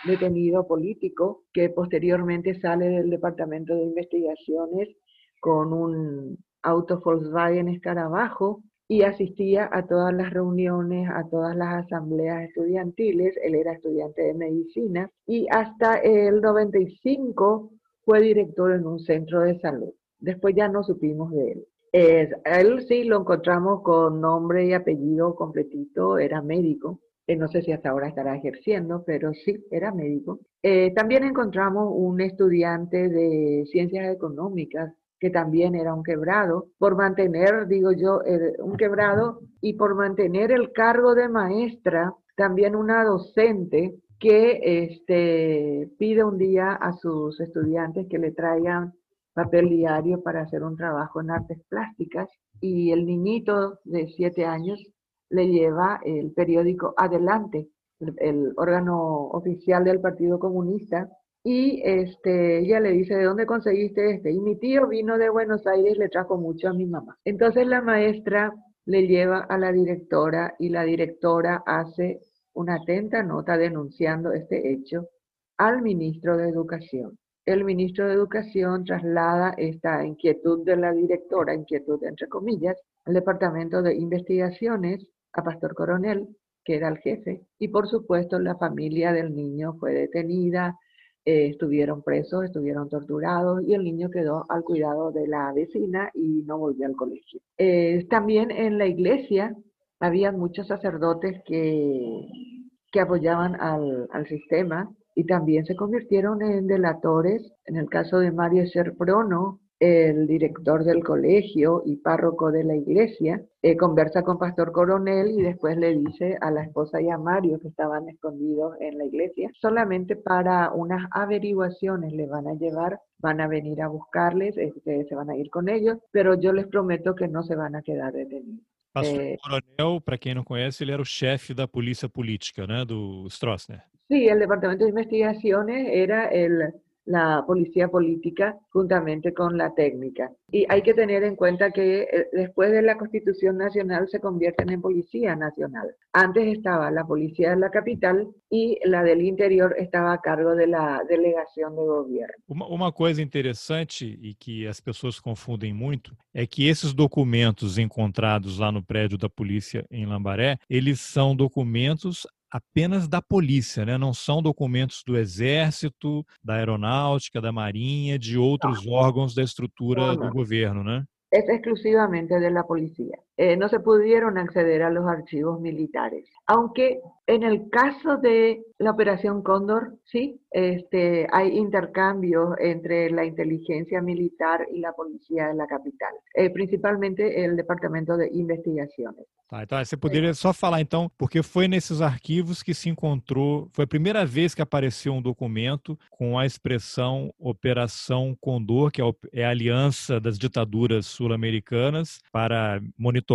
Speaker 2: detenido político que posteriormente sale del Departamento de Investigaciones con un auto Volkswagen Escarabajo y asistía a todas las reuniones, a todas las asambleas estudiantiles. Él era estudiante de medicina y hasta el 95 fue director en un centro de salud. Después ya no supimos de él él sí lo encontramos con nombre y apellido completito, era médico. Eh, no sé si hasta ahora estará ejerciendo, pero sí, era médico. Eh, también encontramos un estudiante de ciencias económicas que también era un quebrado, por mantener, digo yo, un quebrado y por mantener el cargo de maestra, también una docente que este, pide un día a sus estudiantes que le traigan papel diario para hacer un trabajo en artes plásticas y el niñito de siete años le lleva el periódico Adelante, el, órgano oficial del Partido Comunista, y este, ella le dice, ¿de dónde conseguiste este? Y mi tío vino de Buenos Aires, le trajo mucho a mi mamá. Entonces la maestra le lleva a la directora y la directora hace una atenta nota denunciando este hecho al ministro de Educación el ministro de Educación traslada esta inquietud de la directora, inquietud entre comillas, al Departamento de Investigaciones, a Pastor Coronel, que era el jefe, y por supuesto la familia del niño fue detenida, eh, estuvieron presos, estuvieron torturados y el niño quedó al cuidado de la vecina y no volvió al colegio. Eh, también en la iglesia había muchos sacerdotes que, que apoyaban al, al sistema y también se convirtieron en delatores. En el caso de Mario Serprono, el director del colegio y párroco de la iglesia, eh, conversa con Pastor Coronel y después le dice a la esposa y a Mario que estaban escondidos en la iglesia, solamente para unas averiguaciones le van a llevar, van a venir a buscarles, este, se van a ir con ellos, pero yo les prometo que no se van a quedar detenidos.
Speaker 1: Pastor é... Coronel, para quem não conhece, ele era o chefe da polícia política, né, do Stroessner.
Speaker 2: Sim, o Departamento de Investigações era o la policía política juntamente con la técnica. Y hay que tener en cuenta que eh, después de la Constitución Nacional se convierten en Policía Nacional. Antes estaba la Policía de la Capital y la del Interior estaba a cargo de la Delegación de Gobierno.
Speaker 1: Uma, uma coisa interessante e que as pessoas confundem muito é que esses documentos encontrados lá no prédio da polícia em Lambaré, eles são documentos apenas da polícia, né? não são documentos do Exército, da Aeronáutica, da Marinha, de outros não. órgãos da estrutura não, não. do governo, né?
Speaker 2: Es exclusivamente de la policía. Eh, no se pudieron acceder a los archivos militares, aunque en el caso de la Operación Cóndor, sí, este, hay intercambios entre la inteligencia militar y la policía de la capital, eh, principalmente el Departamento de Investigaciones.
Speaker 1: Tá, então você poderia só falar então, porque foi nesses arquivos que se encontrou, foi a primeira vez que apareceu um documento com a expressão Operação Condor, que é, a aliança das ditaduras sul-americanas para monitorar,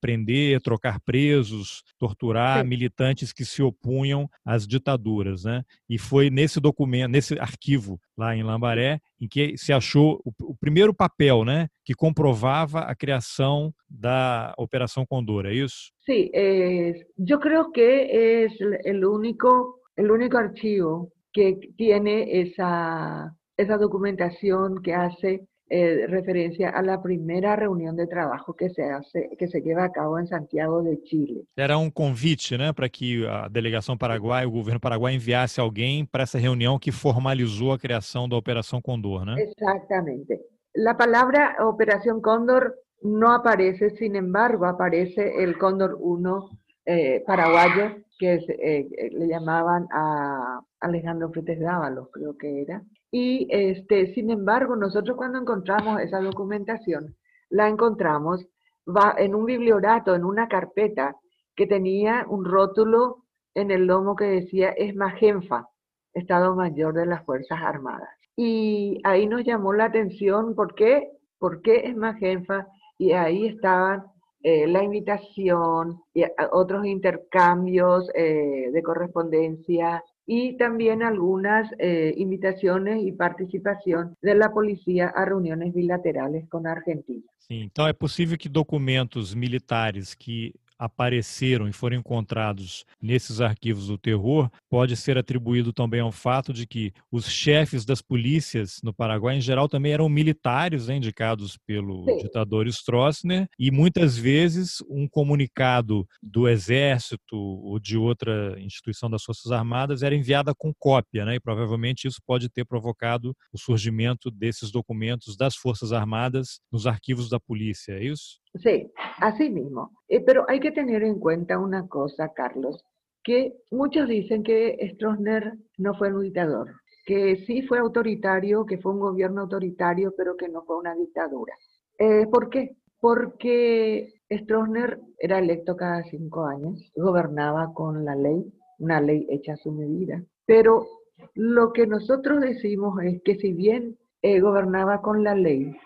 Speaker 1: prender, trocar presos, torturar Sim. militantes que se opunham às ditaduras, né? E foi nesse documento, nesse arquivo lá em Lambaré, em que se achou o, o, primeiro papel, né, que comprovava a criação da Operação Condor, é isso?
Speaker 2: Sí, eh, yo creo que es el único, el único archivo que tiene esa, esa documentación que hace eh, referencia a la primera reunión de trabajo que se hace, que se lleva a cabo en Santiago de Chile.
Speaker 1: Era um convite, né, para que a delegação paraguaia, o governo paraguaio enviasse alguém para essa reunião que formalizou a criação da Operação Condor, né?
Speaker 2: Exactamente. La palabra Operación Cóndor no aparece, sin embargo, aparece el Cóndor 1 eh, paraguayo, que es, eh, le llamaban a Alejandro Fretes Dávalos, creo que era, y este, sin embargo, nosotros cuando encontramos esa documentación, la encontramos va en un bibliorato, en una carpeta que tenía un rótulo en el lomo que decía ESMAGENFA, Estado Mayor de las Fuerzas Armadas. Y ahí nos llamó la atención, ¿por qué? ¿Por qué ESMAGENFA? Y ahí estaban eh, la invitación y otros intercambios eh, de correspondencia y también algunas eh, invitaciones y participación de la policía a reuniones bilaterales con Argentina.
Speaker 1: Sim, então é possível que documentos militares que apareceram e foram encontrados nesses arquivos do terror pode ser atribuído também ao fato de que os chefes das polícias no Paraguai, em geral, também eram militares né, indicados pelo Sim. ditador Stroessner e muitas vezes um comunicado do exército ou de outra instituição das Forças Armadas era enviada com cópia, né, e provavelmente isso pode ter provocado o surgimento desses documentos das Forças Armadas nos arquivos da polícia, é isso?
Speaker 2: Sí, así mismo. Eh, pero hay que tener en cuenta una cosa, Carlos, que muchos dicen que Stroessner no fue un dictador, que sí fue autoritario, que fue un gobierno autoritario, pero que no fue una dictadura. Eh, ¿Por qué? Porque Stroessner era electo cada cinco años, gobernaba con la ley, una ley hecha a su medida, pero lo que nosotros decimos es que si bien eh, gobernaba con la ley,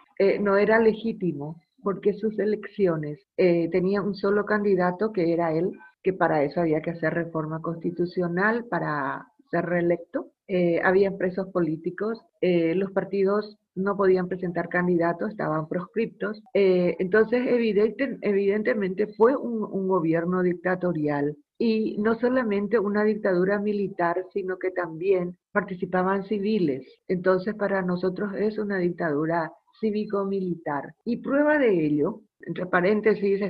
Speaker 2: no era legítimo porque sus elecciones eh, tenían un solo candidato que era él, que para eso había que hacer reforma constitucional para ser reelecto. Eh, habían presos políticos, eh, los partidos no podían presentar candidatos, estaban proscriptos. Eh, entonces, evidente, evidentemente fue un, un gobierno dictatorial y no solamente una dictadura militar, sino que también participaban civiles. Entonces, para nosotros es una dictadura cívico-militar. Y prueba de ello, entre paréntesis,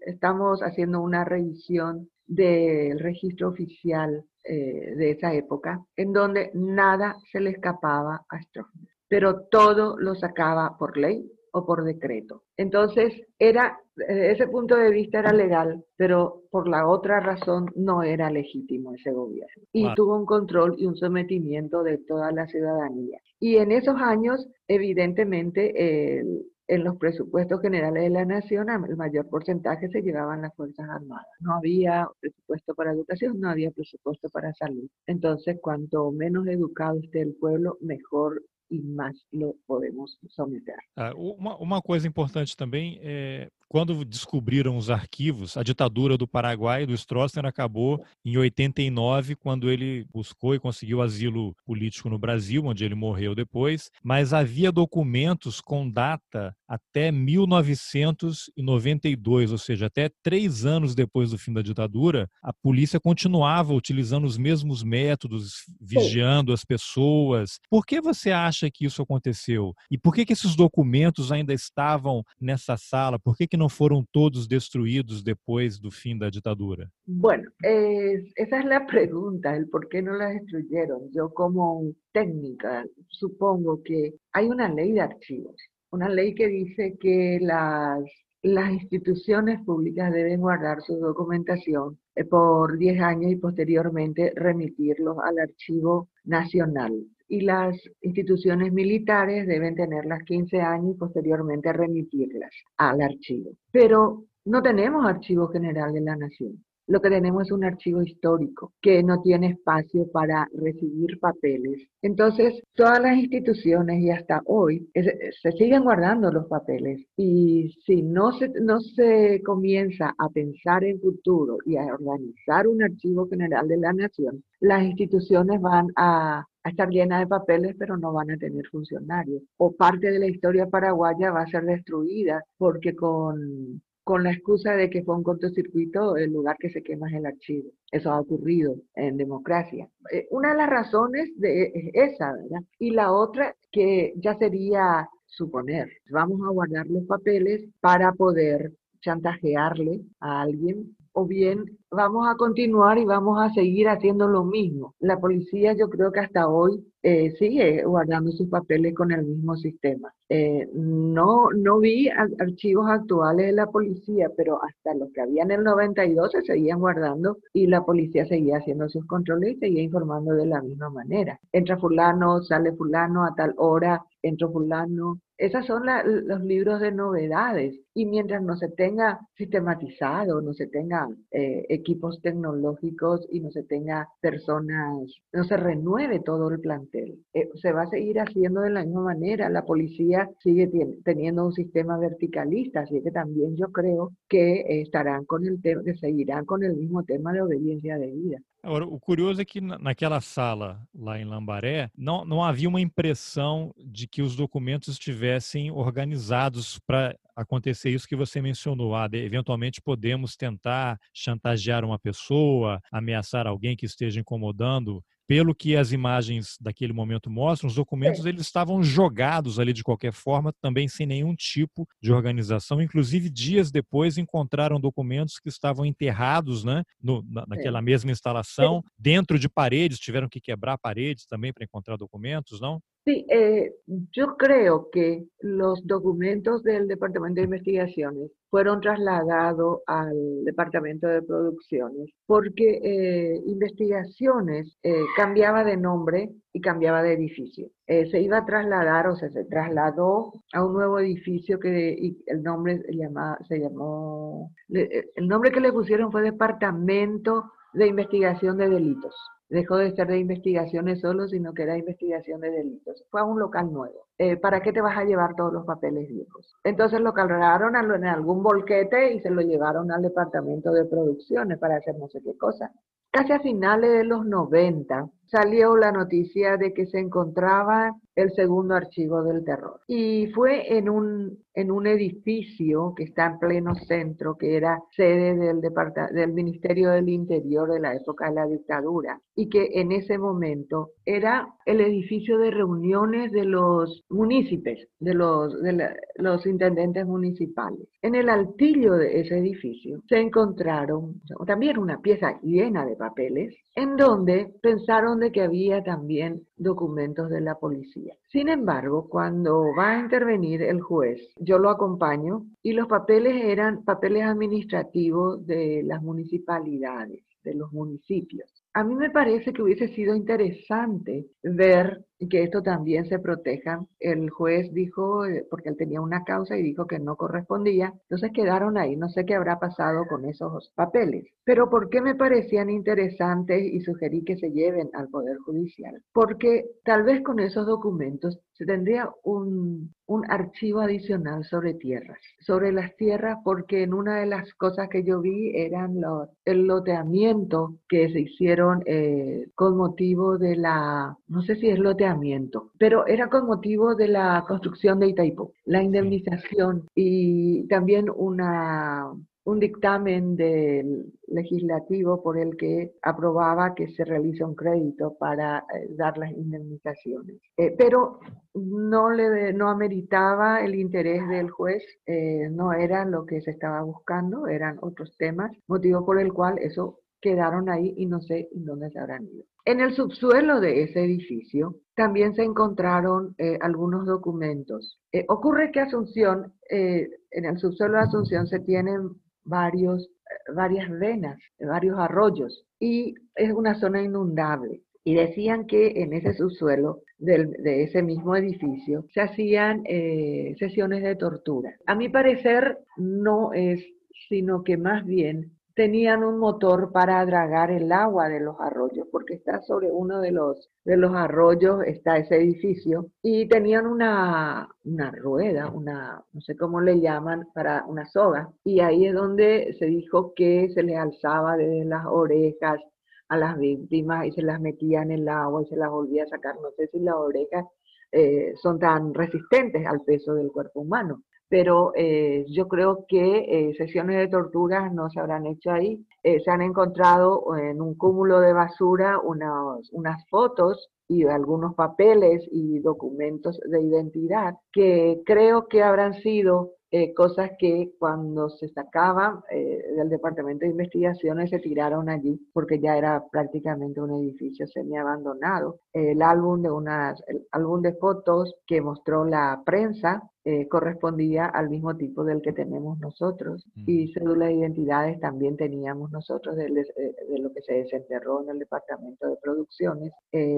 Speaker 2: estamos haciendo una revisión del registro oficial eh, de esa época, en donde nada se le escapaba a Stroessner, pero todo lo sacaba por ley o por decreto. Entonces, era, desde ese punto de vista era legal, pero por la otra razón no era legítimo ese gobierno. Y tuvo un control y un sometimiento de toda la ciudadanía. Y en esos años, evidentemente, en los presupuestos generales de la nación, el mayor porcentaje se llevaban las Fuerzas Armadas. No había presupuesto para educación, no había presupuesto para salud. Entonces, cuanto menos educado esté el pueblo, mejor e mais lo podemos someter.
Speaker 1: Ah, uma, uma coisa importante também é quando descobriram os arquivos, a ditadura do Paraguai, do Stroessner, acabou em 89, quando ele buscou e conseguiu asilo político no Brasil, onde ele morreu depois, mas havia documentos com data até 1992, ou seja, até três anos depois do fim da ditadura, a polícia continuava utilizando os mesmos métodos, vigiando as pessoas. Por que você acha que isso aconteceu? E por que, que esses documentos ainda estavam nessa sala? Por que, que não foram todos destruídos depois do fim da ditadura?
Speaker 2: Bueno, eh, esa es la pregunta, el por qué no las destruyeron. Yo como técnica supongo que hay una ley de archivos, una ley que dice que las, las instituciones públicas deben guardar su documentación eh, por 10 años y posteriormente remitirlos al archivo nacional. Y las instituciones militares deben tenerlas 15 años y posteriormente remitirlas al archivo. Pero no tenemos archivo general de la nación. Lo que tenemos es un archivo histórico que no tiene espacio para recibir papeles. Entonces, todas las instituciones y hasta hoy se siguen guardando los papeles. Y si no se, no se comienza a pensar en futuro y a organizar un archivo general de la nación, las instituciones van a estar llenas de papeles, pero no van a tener funcionarios. O parte de la historia paraguaya va a ser destruida porque con con la excusa de que fue un cortocircuito el lugar que se quema es el archivo. Eso ha ocurrido en democracia. Eh, una de las razones de, es esa, ¿verdad? Y la otra que ya sería suponer, vamos a guardar los papeles para poder chantajearle a alguien o bien vamos a continuar y vamos a seguir haciendo lo mismo. La policía yo creo que hasta hoy eh, sigue guardando sus papeles con el mismo sistema. Eh, no, no vi archivos actuales de la policía, pero hasta los que había en el 92 se seguían guardando y la policía seguía haciendo sus controles y seguía informando de la misma manera. Entra fulano, sale fulano a tal hora, entra fulano, esos son los libros de novedades y mientras no se tenga sistematizado, no se tenga eh, equipos tecnológicos y no se tenga personas, no se renueve todo el plantel, eh, se va a seguir haciendo de la misma manera. La policía sigue teniendo un sistema verticalista, así que también yo creo que estarán con el tema, que seguirán con el mismo tema de obediencia de vida.
Speaker 1: Agora, o curioso é que naquela sala lá em Lambaré, não, não havia uma impressão de que os documentos estivessem organizados para acontecer isso que você mencionou. Ah, eventualmente podemos tentar chantagear uma pessoa, ameaçar alguém que esteja incomodando pelo que as imagens daquele momento mostram, os documentos eles estavam jogados ali de qualquer forma, também sem nenhum tipo de organização. Inclusive, dias depois encontraram documentos que estavam enterrados né, no, na, naquela mesma instalação, dentro de paredes, tiveram que quebrar paredes também para encontrar documentos, não?
Speaker 2: Sí, eh, yo creo que los documentos del Departamento de Investigaciones fueron trasladados al Departamento de Producciones porque eh, Investigaciones eh, cambiaba de nombre y cambiaba de edificio. se iba a trasladar, o sea, se trasladó a un nuevo edificio que el nombre se, llama, se llamó, el nombre que le pusieron fue Departamento de Investigación de Delitos dejó de ser de investigaciones solo, sino que era investigación de delitos. Fue a un local nuevo. Eh, ¿Para qué te vas a llevar todos los papeles viejos? Entonces lo cargaron en algún bolquete y se lo llevaron al departamento de producciones para hacer no sé qué cosa. Casi a finales de los 90 salió la noticia de que se encontraba el segundo archivo del terror. Y fue en un, en un edificio que está en pleno centro, que era sede del, del Ministerio del Interior de la época de la dictadura, y que en ese momento era el edificio de reuniones de los municipios, de los, de los intendentes municipales. En el altillo de ese edificio se encontraron también una pieza llena de papeles, en donde pensaron de que había también documentos de la policía. Sin embargo, cuando va a intervenir el juez, yo lo acompaño y los papeles eran papeles administrativos de las municipalidades, de los municipios. A mí me parece que hubiese sido interesante ver que esto también se proteja. El juez dijo, eh, porque él tenía una causa y dijo que no correspondía, entonces quedaron ahí. No sé qué habrá pasado con esos papeles. Pero ¿por qué me parecían interesantes y sugerí que se lleven al Poder Judicial? Porque tal vez con esos documentos se tendría un, archivo adicional sobre tierras, sobre las tierras, porque en una de las cosas que yo vi eran los, el loteamiento que se hicieron eh, con motivo de la, no sé si es loteamiento, pero era con motivo de la construcción de Itaipú, la indemnización y también una un dictamen del legislativo por el que aprobaba que se realice un crédito para eh, dar las indemnizaciones. Eh, pero no, le, no ameritaba el interés del juez, eh, no era lo que se estaba buscando, eran otros temas, motivo por el cual eso quedaron ahí y no sé dónde se habrán ido. En el subsuelo de ese edificio también se encontraron algunos documentos. ocurre que Asunción, en el subsuelo de Asunción se tienen varios, varias venas, varios arroyos y es una zona inundable. Y decían que en ese subsuelo de ese mismo edificio se hacían eh, sesiones de tortura. A mi parecer no es, sino que más bien tenían un motor para dragar el agua de los arroyos, porque está sobre uno de los, de los arroyos, está ese edificio, y tenían una, una rueda, una, no sé cómo le llaman, para una soga, y ahí es donde se dijo que se les alzaba desde las orejas a las víctimas y se las metía en el agua y se las volvía a sacar. No sé si las orejas eh, son tan resistentes al peso del cuerpo humano pero eh, yo creo que eh, sesiones de torturas no se habrán hecho ahí. Eh, se han encontrado en un cúmulo de basura unas, unas fotos y algunos papeles y documentos de identidad que creo que habrán sido eh, cosas que cuando se sacaban eh, del departamento de investigaciones se tiraron allí porque ya era prácticamente un edificio semi abandonado. El álbum de unas, el álbum de fotos que mostró la prensa eh, correspondía al mismo tipo del que tenemos nosotros y cédula de identidades también teníamos nosotros de, de, lo que se desenterró en el departamento de producciones.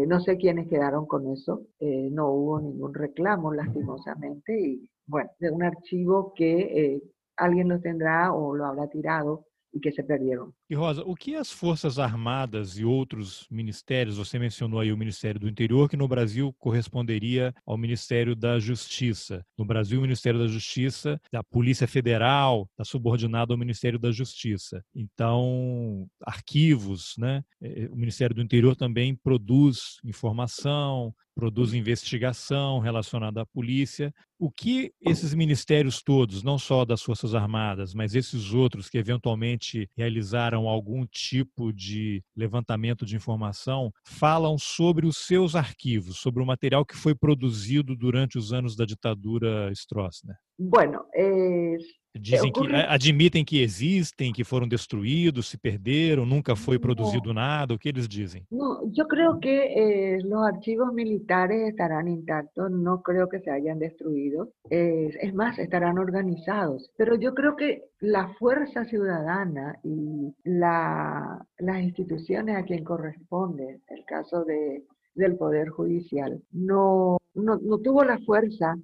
Speaker 2: no sé quiénes quedaron con eso, no hubo ningún reclamo lastimosamente y bueno, de un archivo que eh, alguien lo tendrá o lo habrá tirado e que se perderam.
Speaker 1: E Rosa, o que as Forças Armadas e outros ministérios, você mencionou aí o Ministério do Interior, que no Brasil corresponderia ao Ministério da Justiça. No Brasil, o Ministério da Justiça, da Polícia Federal, está subordinado ao Ministério da Justiça. Então, arquivos, né? É, o Ministério do Interior também produz informação, produz investigação relacionada à polícia. O que esses ministérios todos, não só das Forças Armadas, mas esses outros que eventualmente realizaram algum tipo de levantamento de informação, falam sobre os seus arquivos, sobre o material que foi produzido durante os anos da ditadura Stroessner?
Speaker 2: Bueno, eh,
Speaker 1: Dizem que admitem que existem, que foram destruídos, se perderam, nunca foi produzido nada. O que eles dizem?
Speaker 2: No, yo creo que eh, los archivos militares estarán intactos, no creo que se hayan destruido. Eh, es más, estarán organizados. Pero yo creo que la fuerza ciudadana y la, las instituciones a quien corresponde, el caso de, del Poder Judicial, no, no, no tuvo la fuerza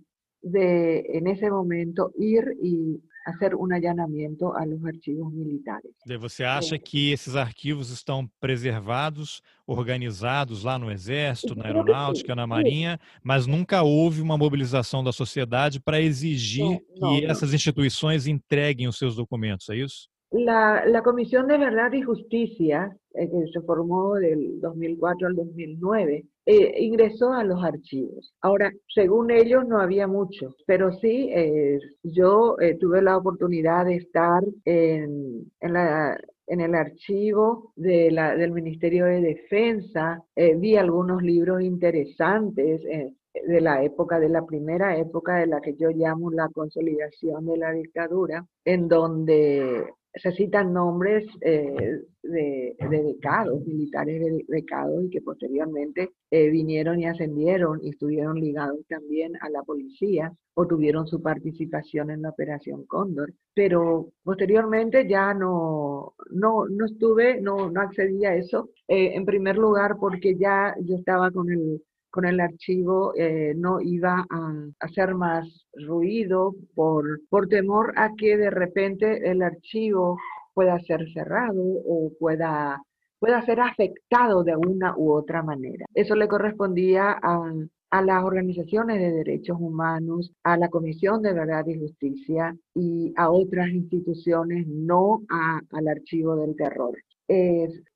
Speaker 2: de en ese momento ir y hacer um allanamento a los arquivos militares.
Speaker 1: Você acha que esses arquivos estão preservados, organizados lá no Exército, na Aeronáutica, na Marinha, mas nunca houve uma mobilização da sociedade para exigir não, não, que essas instituições entreguem os seus documentos, é isso?
Speaker 2: La, la, Comisión de Verdad y Justicia, eh, que se formó del 2004 al 2009, eh, ingresó a los archivos. Ahora, según ellos no había mucho, pero sí, eh, yo tuve la oportunidad de estar en, en, la, en el archivo de del Ministerio de Defensa, vi algunos libros interesantes de la época, de la primera época de la que yo llamo la consolidación de la dictadura, en donde se citan nombres eh, de, de, becados, militares de, becados, y que posteriormente eh, vinieron y ascendieron y estuvieron ligados también a la policía o tuvieron su participación en la Operación Cóndor. Pero posteriormente ya no, no, no estuve, no, no accedí a eso. Eh, en primer lugar, porque ya yo estaba con el con el archivo eh, no iba a hacer más ruido por, por temor a que de repente el archivo pueda ser cerrado o pueda, pueda ser afectado de una u otra manera. Eso le correspondía a, a las organizaciones de derechos humanos, a la Comisión de Verdad y Justicia y a otras instituciones, no al archivo del terror.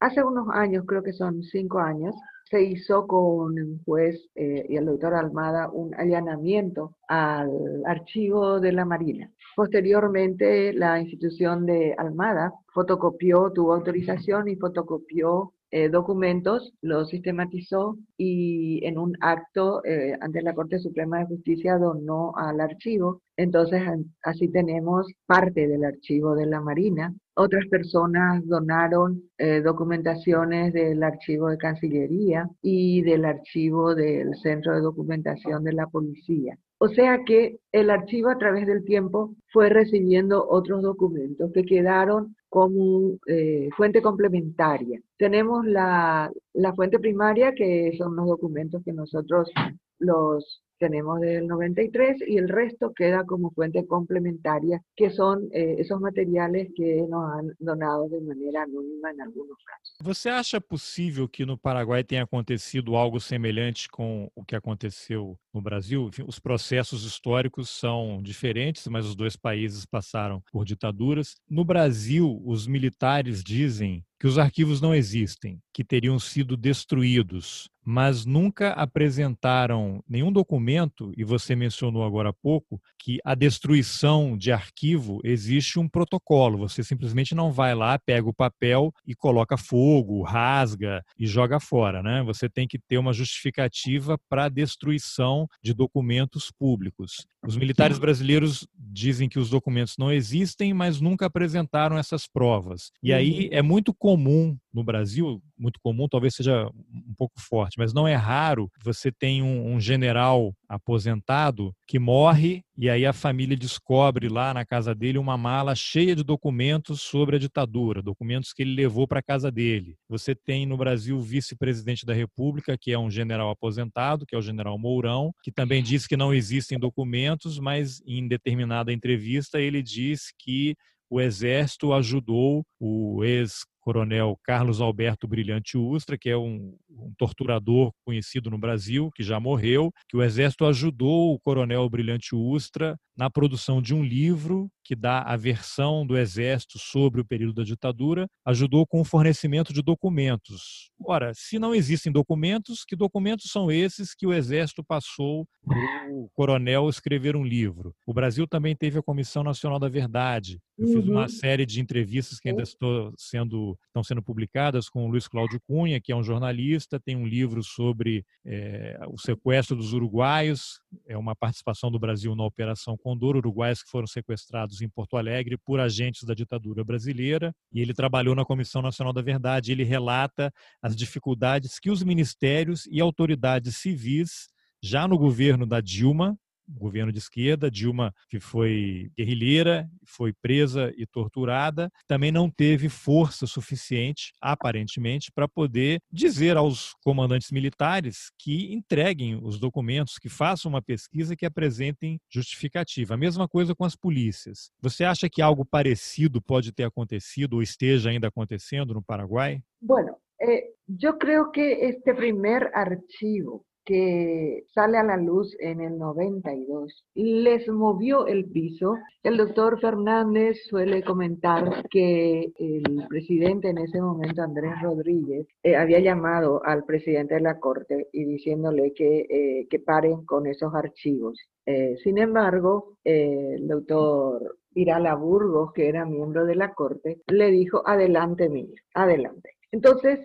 Speaker 2: hace unos años, creo que son cinco años, se hizo con el juez eh, y el doctor Almada un allanamiento al archivo de la Marina. Posteriormente, la institución de Almada fotocopió, tuvo autorización y fotocopió eh, documentos, los sistematizó y en un acto eh, ante la Corte Suprema de Justicia donó al archivo. Entonces, así tenemos parte del archivo de la Marina. Otras personas donaron eh, documentaciones del archivo de Cancillería y del archivo del Centro de Documentación de la Policía. O sea que el archivo a través del tiempo fue recibiendo otros documentos que quedaron como eh, fuente complementaria. Tenemos la, la fuente primaria, que son los documentos que nosotros los tenemos del 93 y el resto queda como fuente complementaria, que son eh, esos materiales que nos han donado de maneira anônima em alguns casos.
Speaker 1: Você acha possível que no Paraguai tenha acontecido algo semelhante com o que aconteceu no Brasil? Enfim, os processos históricos são diferentes, mas os dois países passaram por ditaduras. No Brasil, os militares dizem que os arquivos não existem, que teriam sido destruídos, mas nunca apresentaram nenhum documento, e você mencionou agora há pouco que a destruição de arquivo existe um protocolo, você simplesmente não vai lá, pega o papel e coloca fogo, rasga e joga fora, né? Você tem que ter uma justificativa para a destruição de documentos públicos. Os militares brasileiros dizem que os documentos não existem, mas nunca apresentaram essas provas. E aí uhum. é muito comum no Brasil, muito comum, talvez seja um pouco forte, mas não é raro você tem um, um, general aposentado que morre e aí a família descobre lá na casa dele uma mala cheia de documentos sobre a ditadura, documentos que ele levou para a casa dele. Você tem no Brasil o vice-presidente da República, que é um general aposentado, que é o general Mourão, que também diz que não existem documentos, mas em determinada entrevista ele diz que o Exército ajudou o ex coronel Carlos Alberto Brilhante Ustra, que é um, um, torturador conhecido no Brasil, que já morreu, que o Exército ajudou o coronel Brilhante Ustra na produção de um livro que dá a versão do Exército sobre o período da ditadura, ajudou com o fornecimento de documentos. Ora, se não existem documentos, que documentos são esses que o Exército passou para o coronel escrever um livro? O Brasil também teve a Comissão Nacional da Verdade. Eu fiz uma uhum. série de entrevistas que ainda estou sendo estão sendo publicadas com o Luiz Cláudio Cunha, que é um jornalista, tem um livro sobre é, o sequestro dos uruguaios, é uma participação do Brasil na Operação Condor, uruguaios que foram sequestrados em Porto Alegre por agentes da ditadura brasileira, e ele trabalhou na Comissão Nacional da Verdade. Ele relata as dificuldades que os ministérios e autoridades civis já no governo da Dilma governo de esquerda, Dilma, que foi guerrilheira, foi presa e torturada, também não teve força suficiente, aparentemente, para poder dizer aos comandantes militares que entreguem os documentos, que façam uma pesquisa que apresentem justificativa. A mesma coisa com as polícias. Você acha que algo parecido pode ter acontecido ou esteja ainda acontecendo no Paraguai?
Speaker 2: Bueno, eh, yo creo que este primer archivo que sale a la luz en el 92, les movió el piso. El doctor Fernández suele comentar que el presidente en ese momento, Andrés Rodríguez, eh, había llamado al presidente de la Corte y diciéndole que, eh, que paren con esos archivos. Eh, sin embargo, el doctor Irala Burgos, que era miembro de la Corte, le dijo, adelante, Mir, adelante. Entonces,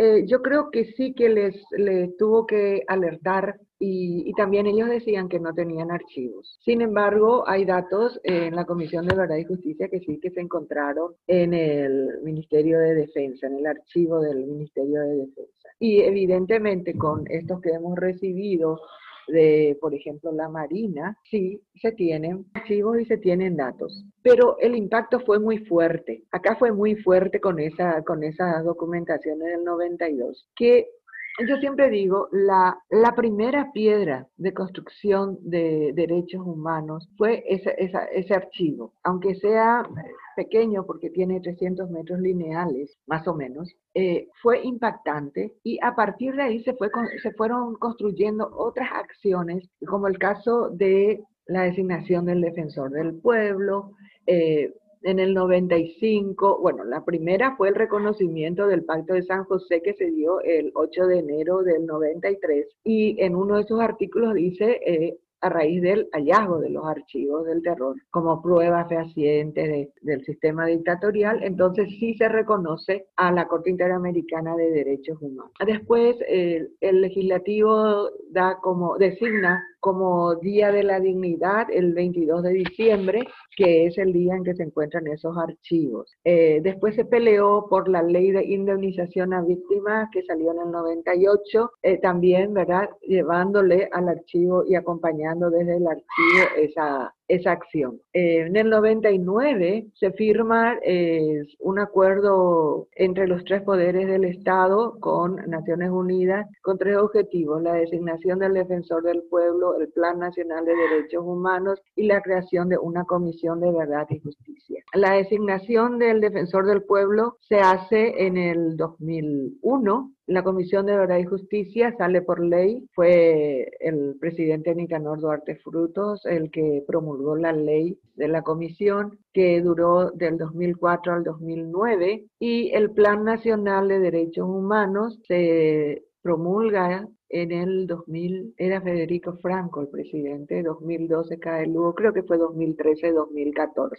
Speaker 2: eh, yo creo que sí que les, tuvo que alertar y, también ellos decían que no tenían archivos. Sin embargo, hay datos en la Comisión de Verdad y Justicia que sí que se encontraron en el Ministerio de Defensa, en el archivo del Ministerio de Defensa. Y evidentemente con estos que hemos recibido de, por ejemplo, la Marina, sí se tienen archivos y se tienen datos. Pero el impacto fue muy fuerte. Acá fue muy fuerte con, esa, con esas documentaciones del 92, que yo siempre digo, la, la primera piedra de construcción de derechos humanos fue ese, ese archivo, aunque sea pequeño porque tiene 300 metros lineales, más o menos, eh, fue impactante y a partir de ahí se, fue, se fueron construyendo otras acciones, como el caso de la designación del defensor del pueblo, eh, en el 95, bueno, la primera fue el reconocimiento del Pacto de San José que se dio el 8 de enero del 93 y en uno de esos artículos dice eh, a raíz del hallazgo de los archivos del terror como prueba fehaciente del sistema dictatorial, entonces sí se reconoce a la Corte Interamericana de Derechos Humanos. Después el legislativo da como designa como Día de la Dignidad el 22 de diciembre, que es el día en que se encuentran esos archivos. Eh, después se peleó por la ley de indemnización a víctimas que salió en el 98, eh, también, ¿verdad? Llevándole al archivo y acompañando desde el archivo esa, esa acción. Eh, en el 99 se firma eh, un acuerdo entre los tres poderes del Estado con Naciones Unidas con tres objetivos, la designación del defensor del pueblo, el Plan Nacional de Derechos Humanos y la creación de una comisión de verdad y justicia. La designación del defensor del pueblo se hace en el 2001 la Comisión de Verdad y Justicia sale por ley. Fue el presidente Nicanor Duarte Frutos el que promulgó la ley de la comisión que duró del 2004 al 2009 y el Plan Nacional de Derechos Humanos se promulga en el 2000, era Federico Franco el presidente, 2012 cae luego, creo que fue 2013-2014.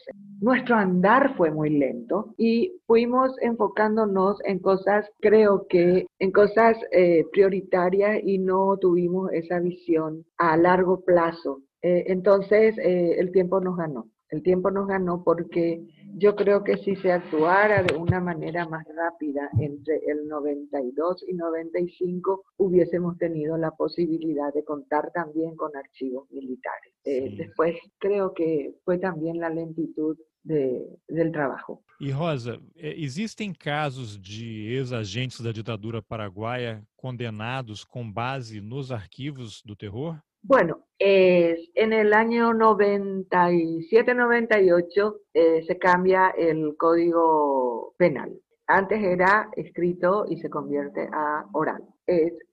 Speaker 2: Nuestro andar fue muy lento y fuimos enfocándonos en cosas, creo que en cosas eh, prioritarias y no tuvimos esa visión a largo plazo. Eh, entonces eh, el tiempo nos ganó. El tiempo nos ganó porque yo creo que si se actuara de una manera más rápida entre el 92 y 95, hubiésemos tenido la posibilidad de contar también con archivos militares. Eh, después creo que fue también la lentitud de, del trabajo.
Speaker 1: E Rosa, existem casos de ex-agentes da ditadura paraguaia condenados com base nos arquivos do terror?
Speaker 2: Bueno, en el año 97-98 eh, se cambia el código penal. Antes era escrito y se convierte a oral.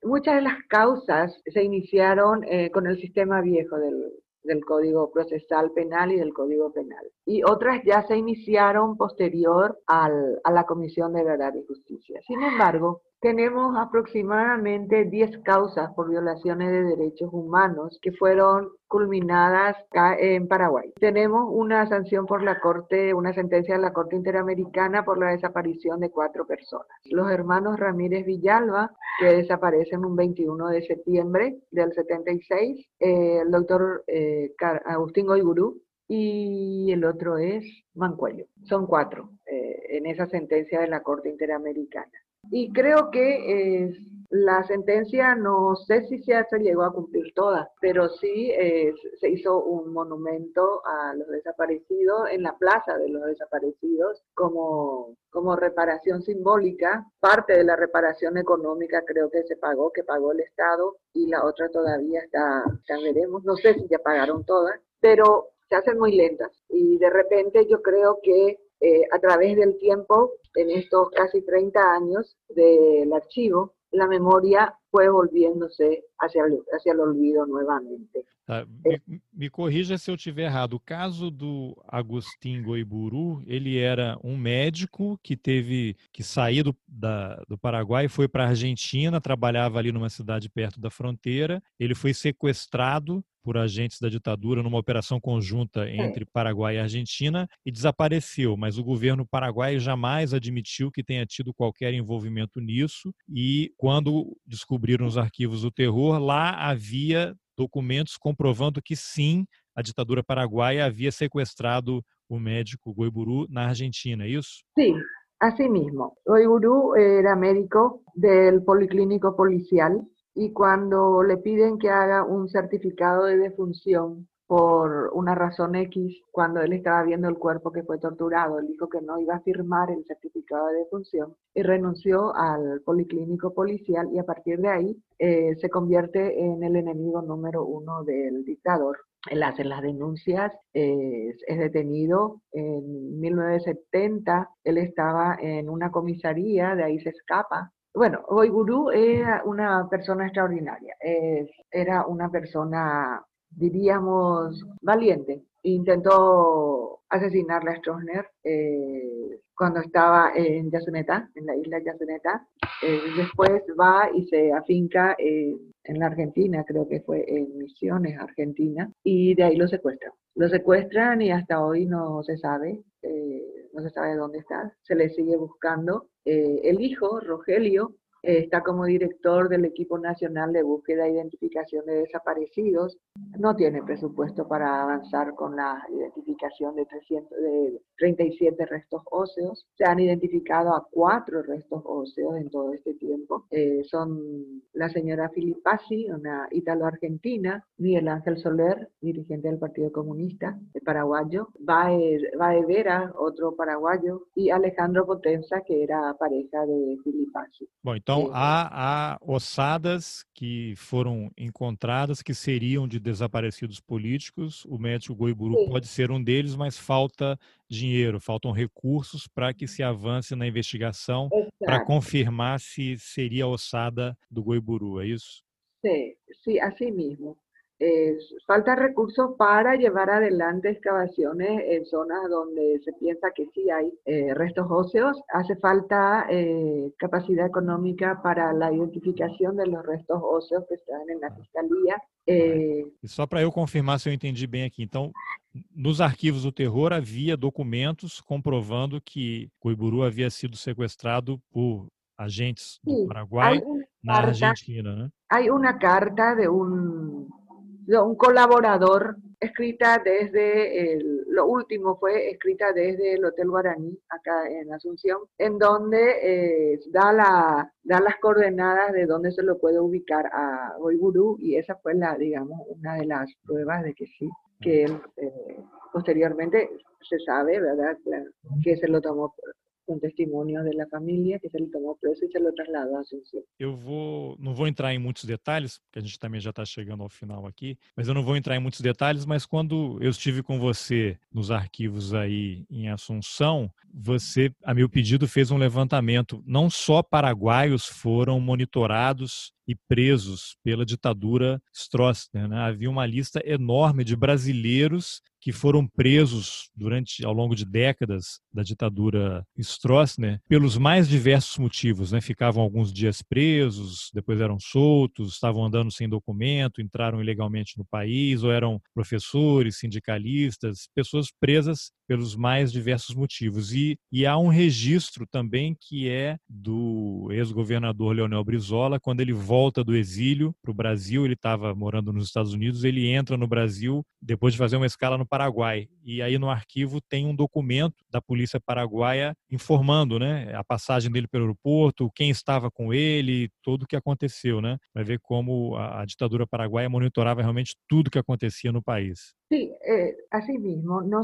Speaker 2: muchas de las causas se iniciaron eh, con el sistema viejo del, del Código Procesal Penal y del Código Penal. Y otras ya se iniciaron posterior al, a la Comisión de Verdad y Justicia. Sin embargo, tenemos aproximadamente 10 causas por violaciones de derechos humanos que fueron culminadas en Paraguay. Tenemos una sanción por la Corte, una sentencia de la Corte Interamericana por la desaparición de cuatro personas. Los hermanos Ramírez Villalba, que desaparecen un 21 de septiembre del 76, eh, el doctor eh, Agustín Goigurú, y el otro es Mancuello. Son cuatro eh, en esa sentencia de la Corte Interamericana. Y creo que eh, la sentencia no sé si se, llegó a cumplir toda, pero sí eh, se hizo un monumento a los desaparecidos en la plaza de los desaparecidos como, como reparación simbólica. Parte de la reparación económica creo que se pagó, que pagó el Estado, y la otra todavía está, ya veremos, no sé si ya pagaron todas, pero se hacen muy lentas. Y de repente yo creo que eh, a través del tiempo, en estos casi 30 años del archivo, la memoria foi volviéndose hacia, hacia o olvido novamente.
Speaker 1: Tá, me, me, corrija se eu estiver errado. O caso do Agostinho Goiburu, ele era um médico que teve que sair do, da, do Paraguai foi para a Argentina, trabalhava ali numa cidade perto da fronteira. Ele foi sequestrado por agentes da ditadura numa operação conjunta entre Paraguai e Argentina e desapareceu, mas o governo paraguaio jamais admitiu que tenha tido qualquer envolvimento nisso e quando descobriram os arquivos do terror, lá havia documentos comprovando que sim, a ditadura paraguaia havia sequestrado o médico Goiburu na Argentina, ¿es eso?
Speaker 2: Sí, así mismo. Goiburu era médico del Policlínico Policial y cuando le piden que haga un certificado de defunción por una razón X, cuando él estaba viendo el cuerpo que fue torturado, él dijo que no iba a firmar el certificado de defunción y renunció al policlínico policial y a partir de ahí eh, se convierte en el enemigo número uno del dictador. Él hace las denuncias, es detenido. En 1970 él estaba en una comisaría, de ahí se escapa. Bueno, Oigurú era una persona extraordinaria, era una persona, diríamos, valiente. Intentó asesinar a Stroessner eh, cuando estaba en Yaceneta, en la isla Yaceneta. Eh, después va y se afinca en la Argentina, creo que fue en Misiones, Argentina, y de ahí lo secuestran. Lo secuestran y hasta hoy no se sabe, eh, no se sabe dónde está, se le sigue buscando. Eh, el hijo, Rogelio, está como director del equipo nacional de búsqueda e identificación de desaparecidos. No tiene presupuesto para avanzar con la identificación de, 300, de 37 restos óseos. Se han identificado a cuatro restos óseos en todo este tiempo. Eh, son la señora Filipazzi, una italo-argentina, Miguel Ángel Soler, dirigente del Partido Comunista, el paraguayo, Vera, otro paraguayo, y Alejandro Potenza, que era pareja de Filipazzi.
Speaker 1: Bueno, Então, há, há ossadas que foram encontradas que seriam de desaparecidos políticos. O médico Goiburu Sim. pode ser um deles, mas falta dinheiro, faltam recursos para que se avance na investigação para confirmar se seria a ossada do Goiburu, é isso?
Speaker 2: Sim, sim, assim mesmo. Eh, falta recursos para llevar adelante excavaciones en zonas donde se piensa que sí hay eh, restos óseos. Hace falta eh, capacidad económica para la identificación de los restos óseos que están en la fiscalía.
Speaker 1: E só para eu confirmar se eu entendi bem aqui, então, nos arquivos do terror havia documentos comprovando que Coiburu havia sido sequestrado por agentes do Paraguai na Argentina, né?
Speaker 2: Há uma carta de um un colaborador escrita desde, el, lo último fue escrita desde el Hotel Guaraní, acá en Asunción, en donde eh, da, la, da las coordenadas de dónde se lo puede ubicar a Oiburu y esa fue la, digamos, una de las pruebas de que sí, que eh, posteriormente se sabe, ¿verdad?, que se lo tomó com testemunhos da família que ele tomou preso e se lo a Asunción.
Speaker 1: Eu vou, não vou entrar em muitos detalhes, porque a gente também já está chegando ao final aqui, mas eu não vou entrar em muitos detalhes, mas quando eu estive com você nos arquivos aí em Assunção, você, a meu pedido, fez um levantamento. Não só paraguaios foram monitorados e presos pela ditadura Stroessner. Né? Havia uma lista enorme de brasileiros que foram presos durante ao longo de décadas da ditadura Stroessner pelos mais diversos motivos, né? Ficavam alguns dias presos, depois eram soltos, estavam andando sem documento, entraram ilegalmente no país, ou eram professores, sindicalistas, pessoas presas pelos mais diversos motivos. E, e há um registro também que é do ex-governador Leonel Brizola, quando ele volta do exílio para o Brasil, ele estava morando nos Estados Unidos, ele entra no Brasil depois de fazer uma escala no Paraguai. E aí no arquivo tem um documento da polícia paraguaia informando né, a passagem dele pelo aeroporto, quem estava com ele, tudo o que aconteceu. Né? Vai ver como a, a ditadura paraguaia monitorava realmente tudo que acontecia no país.
Speaker 2: Sí, eh, así mismo, no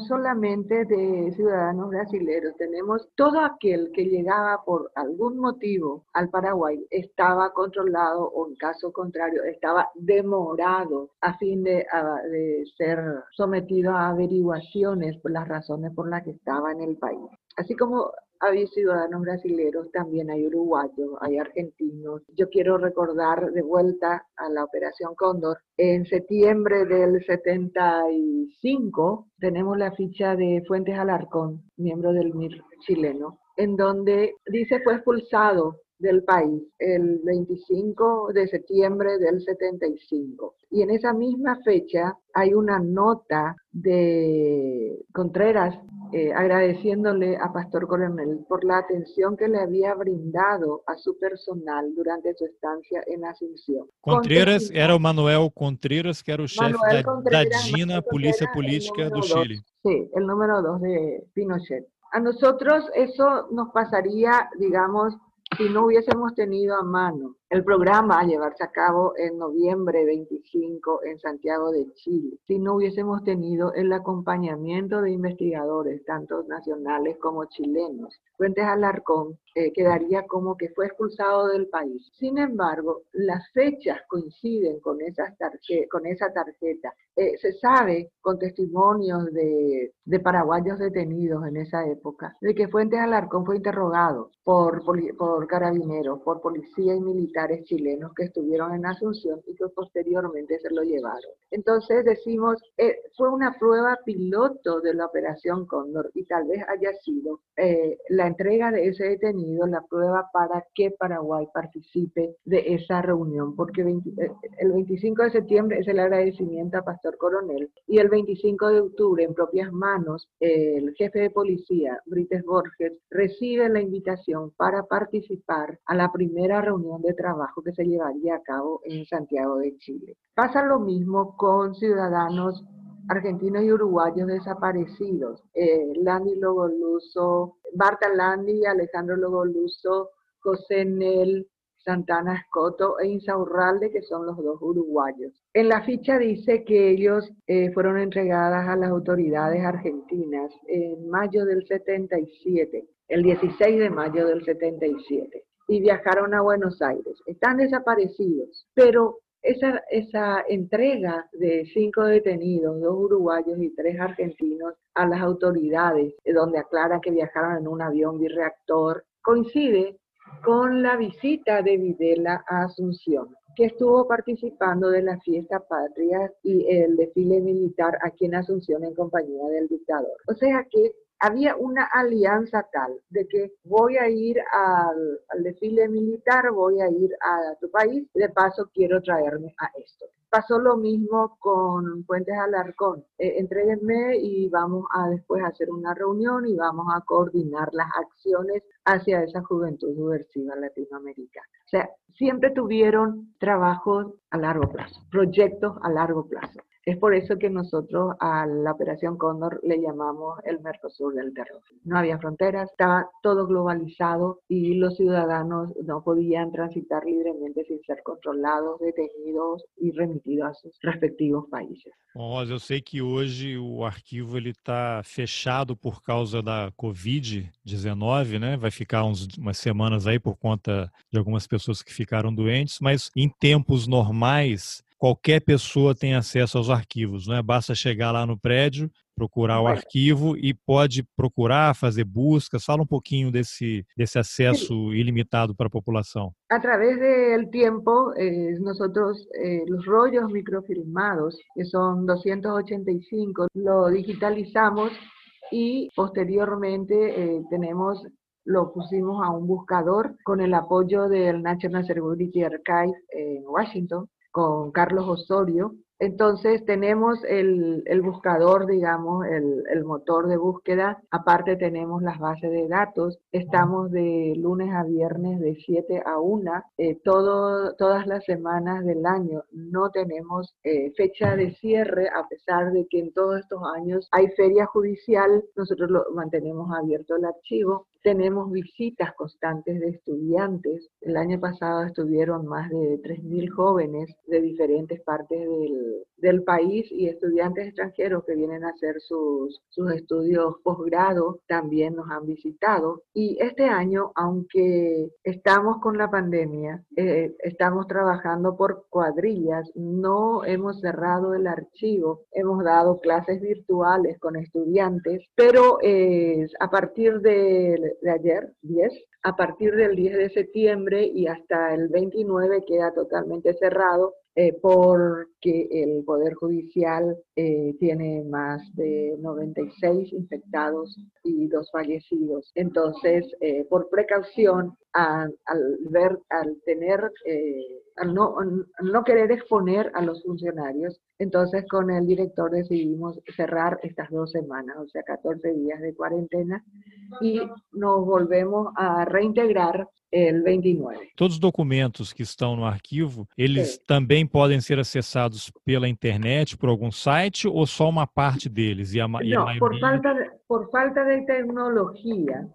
Speaker 2: de ciudadanos brasileños, tenemos todo aquel que llegaba por algún motivo al Paraguay estaba controlado o en caso contrario estaba demorado a fin de, de ser sometido a averiguaciones por las razones por las que estaba en el país. Así como hay ciudadanos brasileños, también hay uruguayos, hay argentinos. Yo quiero recordar de vuelta a la Operación Cóndor. En septiembre del 75 tenemos la ficha de Fuentes Alarcón, miembro del MIR chileno, en donde dice fue expulsado del país, el 25 de septiembre del 75. Y en esa misma fecha hay una nota de Contreras eh, agradeciéndole a Pastor Coronel por la atención que le había brindado a su personal durante su estancia en Asunción.
Speaker 1: Contreras era Manuel Contreras, que era el jefe de la DINA, Policía Política de Chile.
Speaker 2: Sí, el número dos de Pinochet. A nosotros eso nos pasaría, digamos, si no hubiésemos tenido a mano el programa a llevarse a cabo en noviembre 25 en Santiago de Chile, si no hubiésemos tenido el acompañamiento de investigadores, tanto nacionales como chilenos, Fuentes Alarcón eh, quedaría como que fue expulsado del país. Sin embargo, las fechas coinciden con, esas con esa tarjeta. Eh, se sabe con testimonios de, de, paraguayos detenidos en esa época de que Fuentes Alarcón fue interrogado por, por carabineros, por policía y militar chilenos que estuvieron en Asunción y que posteriormente se lo llevaron. Entonces decimos, eh, fue una prueba piloto de la Operación Cóndor y tal vez haya sido eh, la entrega de ese detenido la prueba para que Paraguay participe de esa reunión, porque eh, el 25 de septiembre es el agradecimiento a Pastor Coronel y el 25 de octubre en propias manos el jefe de policía, Brites Borges, recibe la invitación para participar a la primera reunión de trabajo trabajo que se llevaría a cabo en Santiago de Chile. Pasa lo mismo con ciudadanos argentinos y uruguayos desaparecidos. Eh, Landi Logoluso, Barta Landi, Alejandro Logoluso, José Nel, Santana Escoto e Insaurralde, que son los dos uruguayos. En la ficha dice que ellos eh, fueron entregadas a las autoridades argentinas en mayo del 77, el 16 de mayo del 77 y viajaron a Buenos Aires. Están desaparecidos, pero esa, esa entrega de cinco detenidos, dos uruguayos y tres argentinos a las autoridades, donde aclara que viajaron en un avión birreactor, coincide con la visita de Videla a Asunción que estuvo participando de la fiesta patria y el desfile militar aquí en Asunción en compañía del dictador. O sea que había una alianza tal de que voy a ir al, desfile militar, voy a ir a tu país, de paso quiero traerme a esto. Pasó lo mismo con Puentes Alarcón. Eh, entréguenme y vamos a después hacer una reunión y vamos a coordinar las acciones hacia esa juventud subversiva latinoamericana. O sea, siempre tuvieron trabajos a largo plazo, proyectos a largo plazo. Es por eso que nosotros a la Operación Cóndor le llamamos el Mercosur del terror. No había fronteras, estaba todo globalizado y los ciudadanos no podían transitar libremente sin ser controlados, detenidos y remitidos a sus respectivos países.
Speaker 1: Bom, eu sei que hoje o arquivo está fechado por causa da Covid-19, né? Vai ficar uns, umas semanas aí por conta de algumas pessoas que ficaram doentes, mas em tempos normais qualquer pessoa tem acesso aos arquivos, não é? Basta chegar lá no prédio, procurar o arquivo e pode procurar, fazer buscas. Fala um pouquinho desse, desse acesso ilimitado para a população.
Speaker 2: A través del tiempo, eh, nosotros eh, los rollos microfilmados, que son 285, lo digitalizamos y posteriormente eh, tenemos lo pusimos a un buscador con el apoyo del National Security Archive en Washington con Carlos Osorio. Entonces tenemos el, buscador, digamos, el, motor de búsqueda. Aparte tenemos las bases de datos. Estamos de lunes a viernes de 7 a 1, eh, todas las semanas del año. No tenemos eh, fecha de cierre, a pesar de que en todos estos años hay feria judicial. Nosotros lo, mantenemos abierto el archivo tenemos visitas constantes de estudiantes. El año pasado estuvieron más de 3.000 jóvenes de diferentes partes del, del, país y estudiantes extranjeros que vienen a hacer sus, sus estudios posgrado también nos han visitado. Y este año, aunque estamos con la pandemia, eh, estamos trabajando por cuadrillas, no hemos cerrado el archivo, hemos dado clases virtuales con estudiantes, pero eh, a partir de de ayer, 10, a partir del 10 de septiembre y hasta el 29 queda totalmente cerrado eh, porque el Poder Judicial eh, tiene más de 96 infectados y dos fallecidos. Entonces, eh, por precaución, al, ver, al tener, al no, no querer exponer a los funcionarios, entonces con el director decidimos cerrar estas dos semanas, o sea, 14 días de cuarentena, y nos volvemos a reintegrar el 29.
Speaker 1: Todos os documentos que estão no arquivo, eles Sim. também podem ser acessados pela internet, por algum site, ou só uma parte deles?
Speaker 2: E a, e a por, falta por falta de tecnologia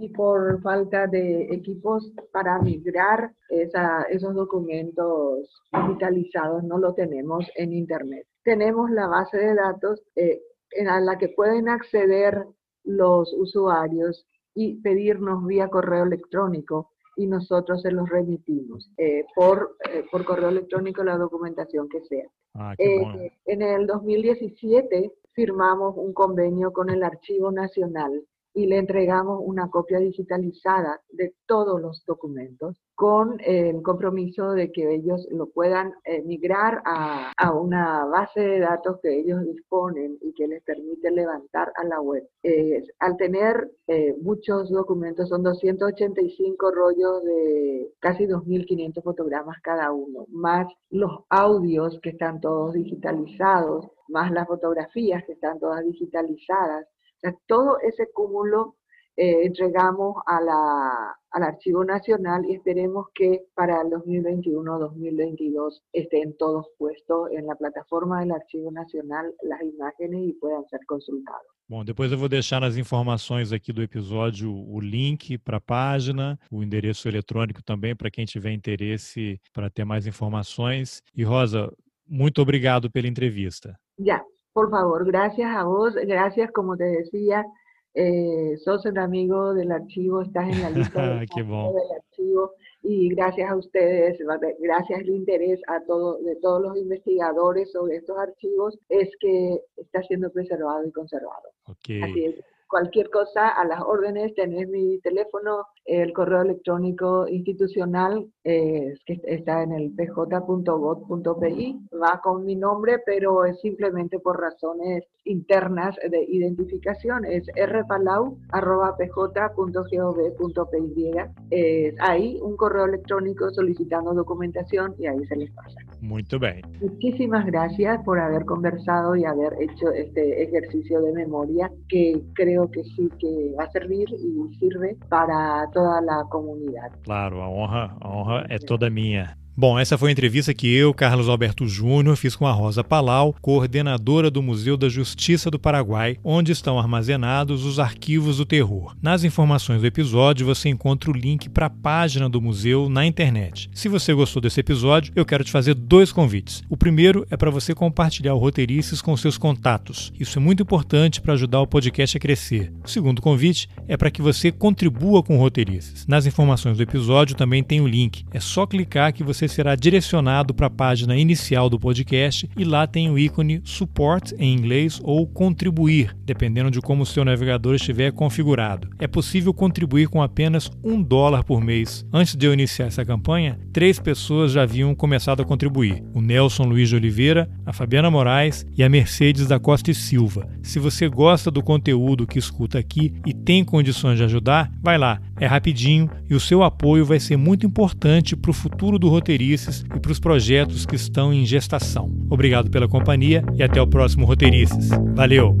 Speaker 2: e por falta de equipos para migrar esa, esos documentos digitalizados, no lo tenemos en internet. Tenemos la base de datos eh, en la que pueden acceder los usuarios y pedirnos vía correo electrónico y nosotros se los remitimos eh, por, eh, por correo electrónico la documentación que sea. Ah, eh, en el 2017 firmamos un convenio con el Archivo Nacional y le entregamos una copia digitalizada de todos los documentos con el compromiso de que ellos lo puedan eh, migrar a, a, una base de datos que ellos disponen y que les permite levantar a la web. al tener eh, muchos documentos, son 285 rollos de casi 2.500 fotogramas cada uno, más los audios que están todos digitalizados, más las fotografías que están todas digitalizadas, todo ese cúmulo eh, entregamos a la, al Archivo Nacional y esperemos que para el 2021-2022 estén todos puestos en la plataforma del Archivo Nacional las imágenes y puedan ser consultados.
Speaker 1: Bom, depois eu vou deixar nas informações aqui do episódio o link para a página, o endereço eletrônico também para quem tiver interesse para ter mais informações. E Rosa, muito obrigado pela entrevista.
Speaker 2: Já, por favor, gracias a vos, gracias como te decía eh, sos el amigo del archivo, estás en la lista del, archivo y gracias a ustedes, gracias al interés a todo, de todos los investigadores sobre estos archivos, es que está siendo preservado y conservado. Así es cualquier cosa a las órdenes, tenés mi teléfono, el correo electrónico institucional eh, que está en el pj.gov.pi, va con mi nombre, pero es simplemente por razones internas de identificación, es rpalau.pj.gov.py. Es ahí un correo electrónico solicitando documentación y ahí se les pasa.
Speaker 1: Muy bien.
Speaker 2: Muchísimas gracias por haber conversado y haber hecho este ejercicio de memoria que creo que sí que va a servir y sirve para toda la comunidad.
Speaker 1: Claro, a honra, a honra é toda minha. Bom, essa foi a entrevista que eu, Carlos Alberto Júnior, fiz com a Rosa Palau, coordenadora do Museu da Justiça do Paraguai, onde estão armazenados os arquivos do terror. Nas informações do episódio você encontra o link para a página do museu na internet. Se você gostou desse episódio, eu quero te fazer dois convites. O primeiro é para você compartilhar o Roteirices com seus contatos. Isso é muito importante para ajudar o podcast a crescer. O segundo convite é para que você contribua com o Roteirices. Nas informações do episódio também tem o link. É só clicar que você você será direcionado para a página inicial do podcast e lá tem o ícone Support em inglês ou Contribuir, dependendo de como o seu navegador estiver configurado. É possível contribuir com apenas um dólar por mês. Antes de eu iniciar essa campanha, três pessoas já haviam começado a contribuir: o Nelson Luiz de Oliveira, a Fabiana Moraes e a Mercedes da Costa e Silva. Se você gosta do conteúdo que escuta aqui e tem condições de ajudar, vai lá, é rapidinho e o seu apoio vai ser muito importante para o futuro do roteiro Roteirices e para os projetos que estão em gestação. Obrigado pela companhia e até o próximo Roteirices. Valeu!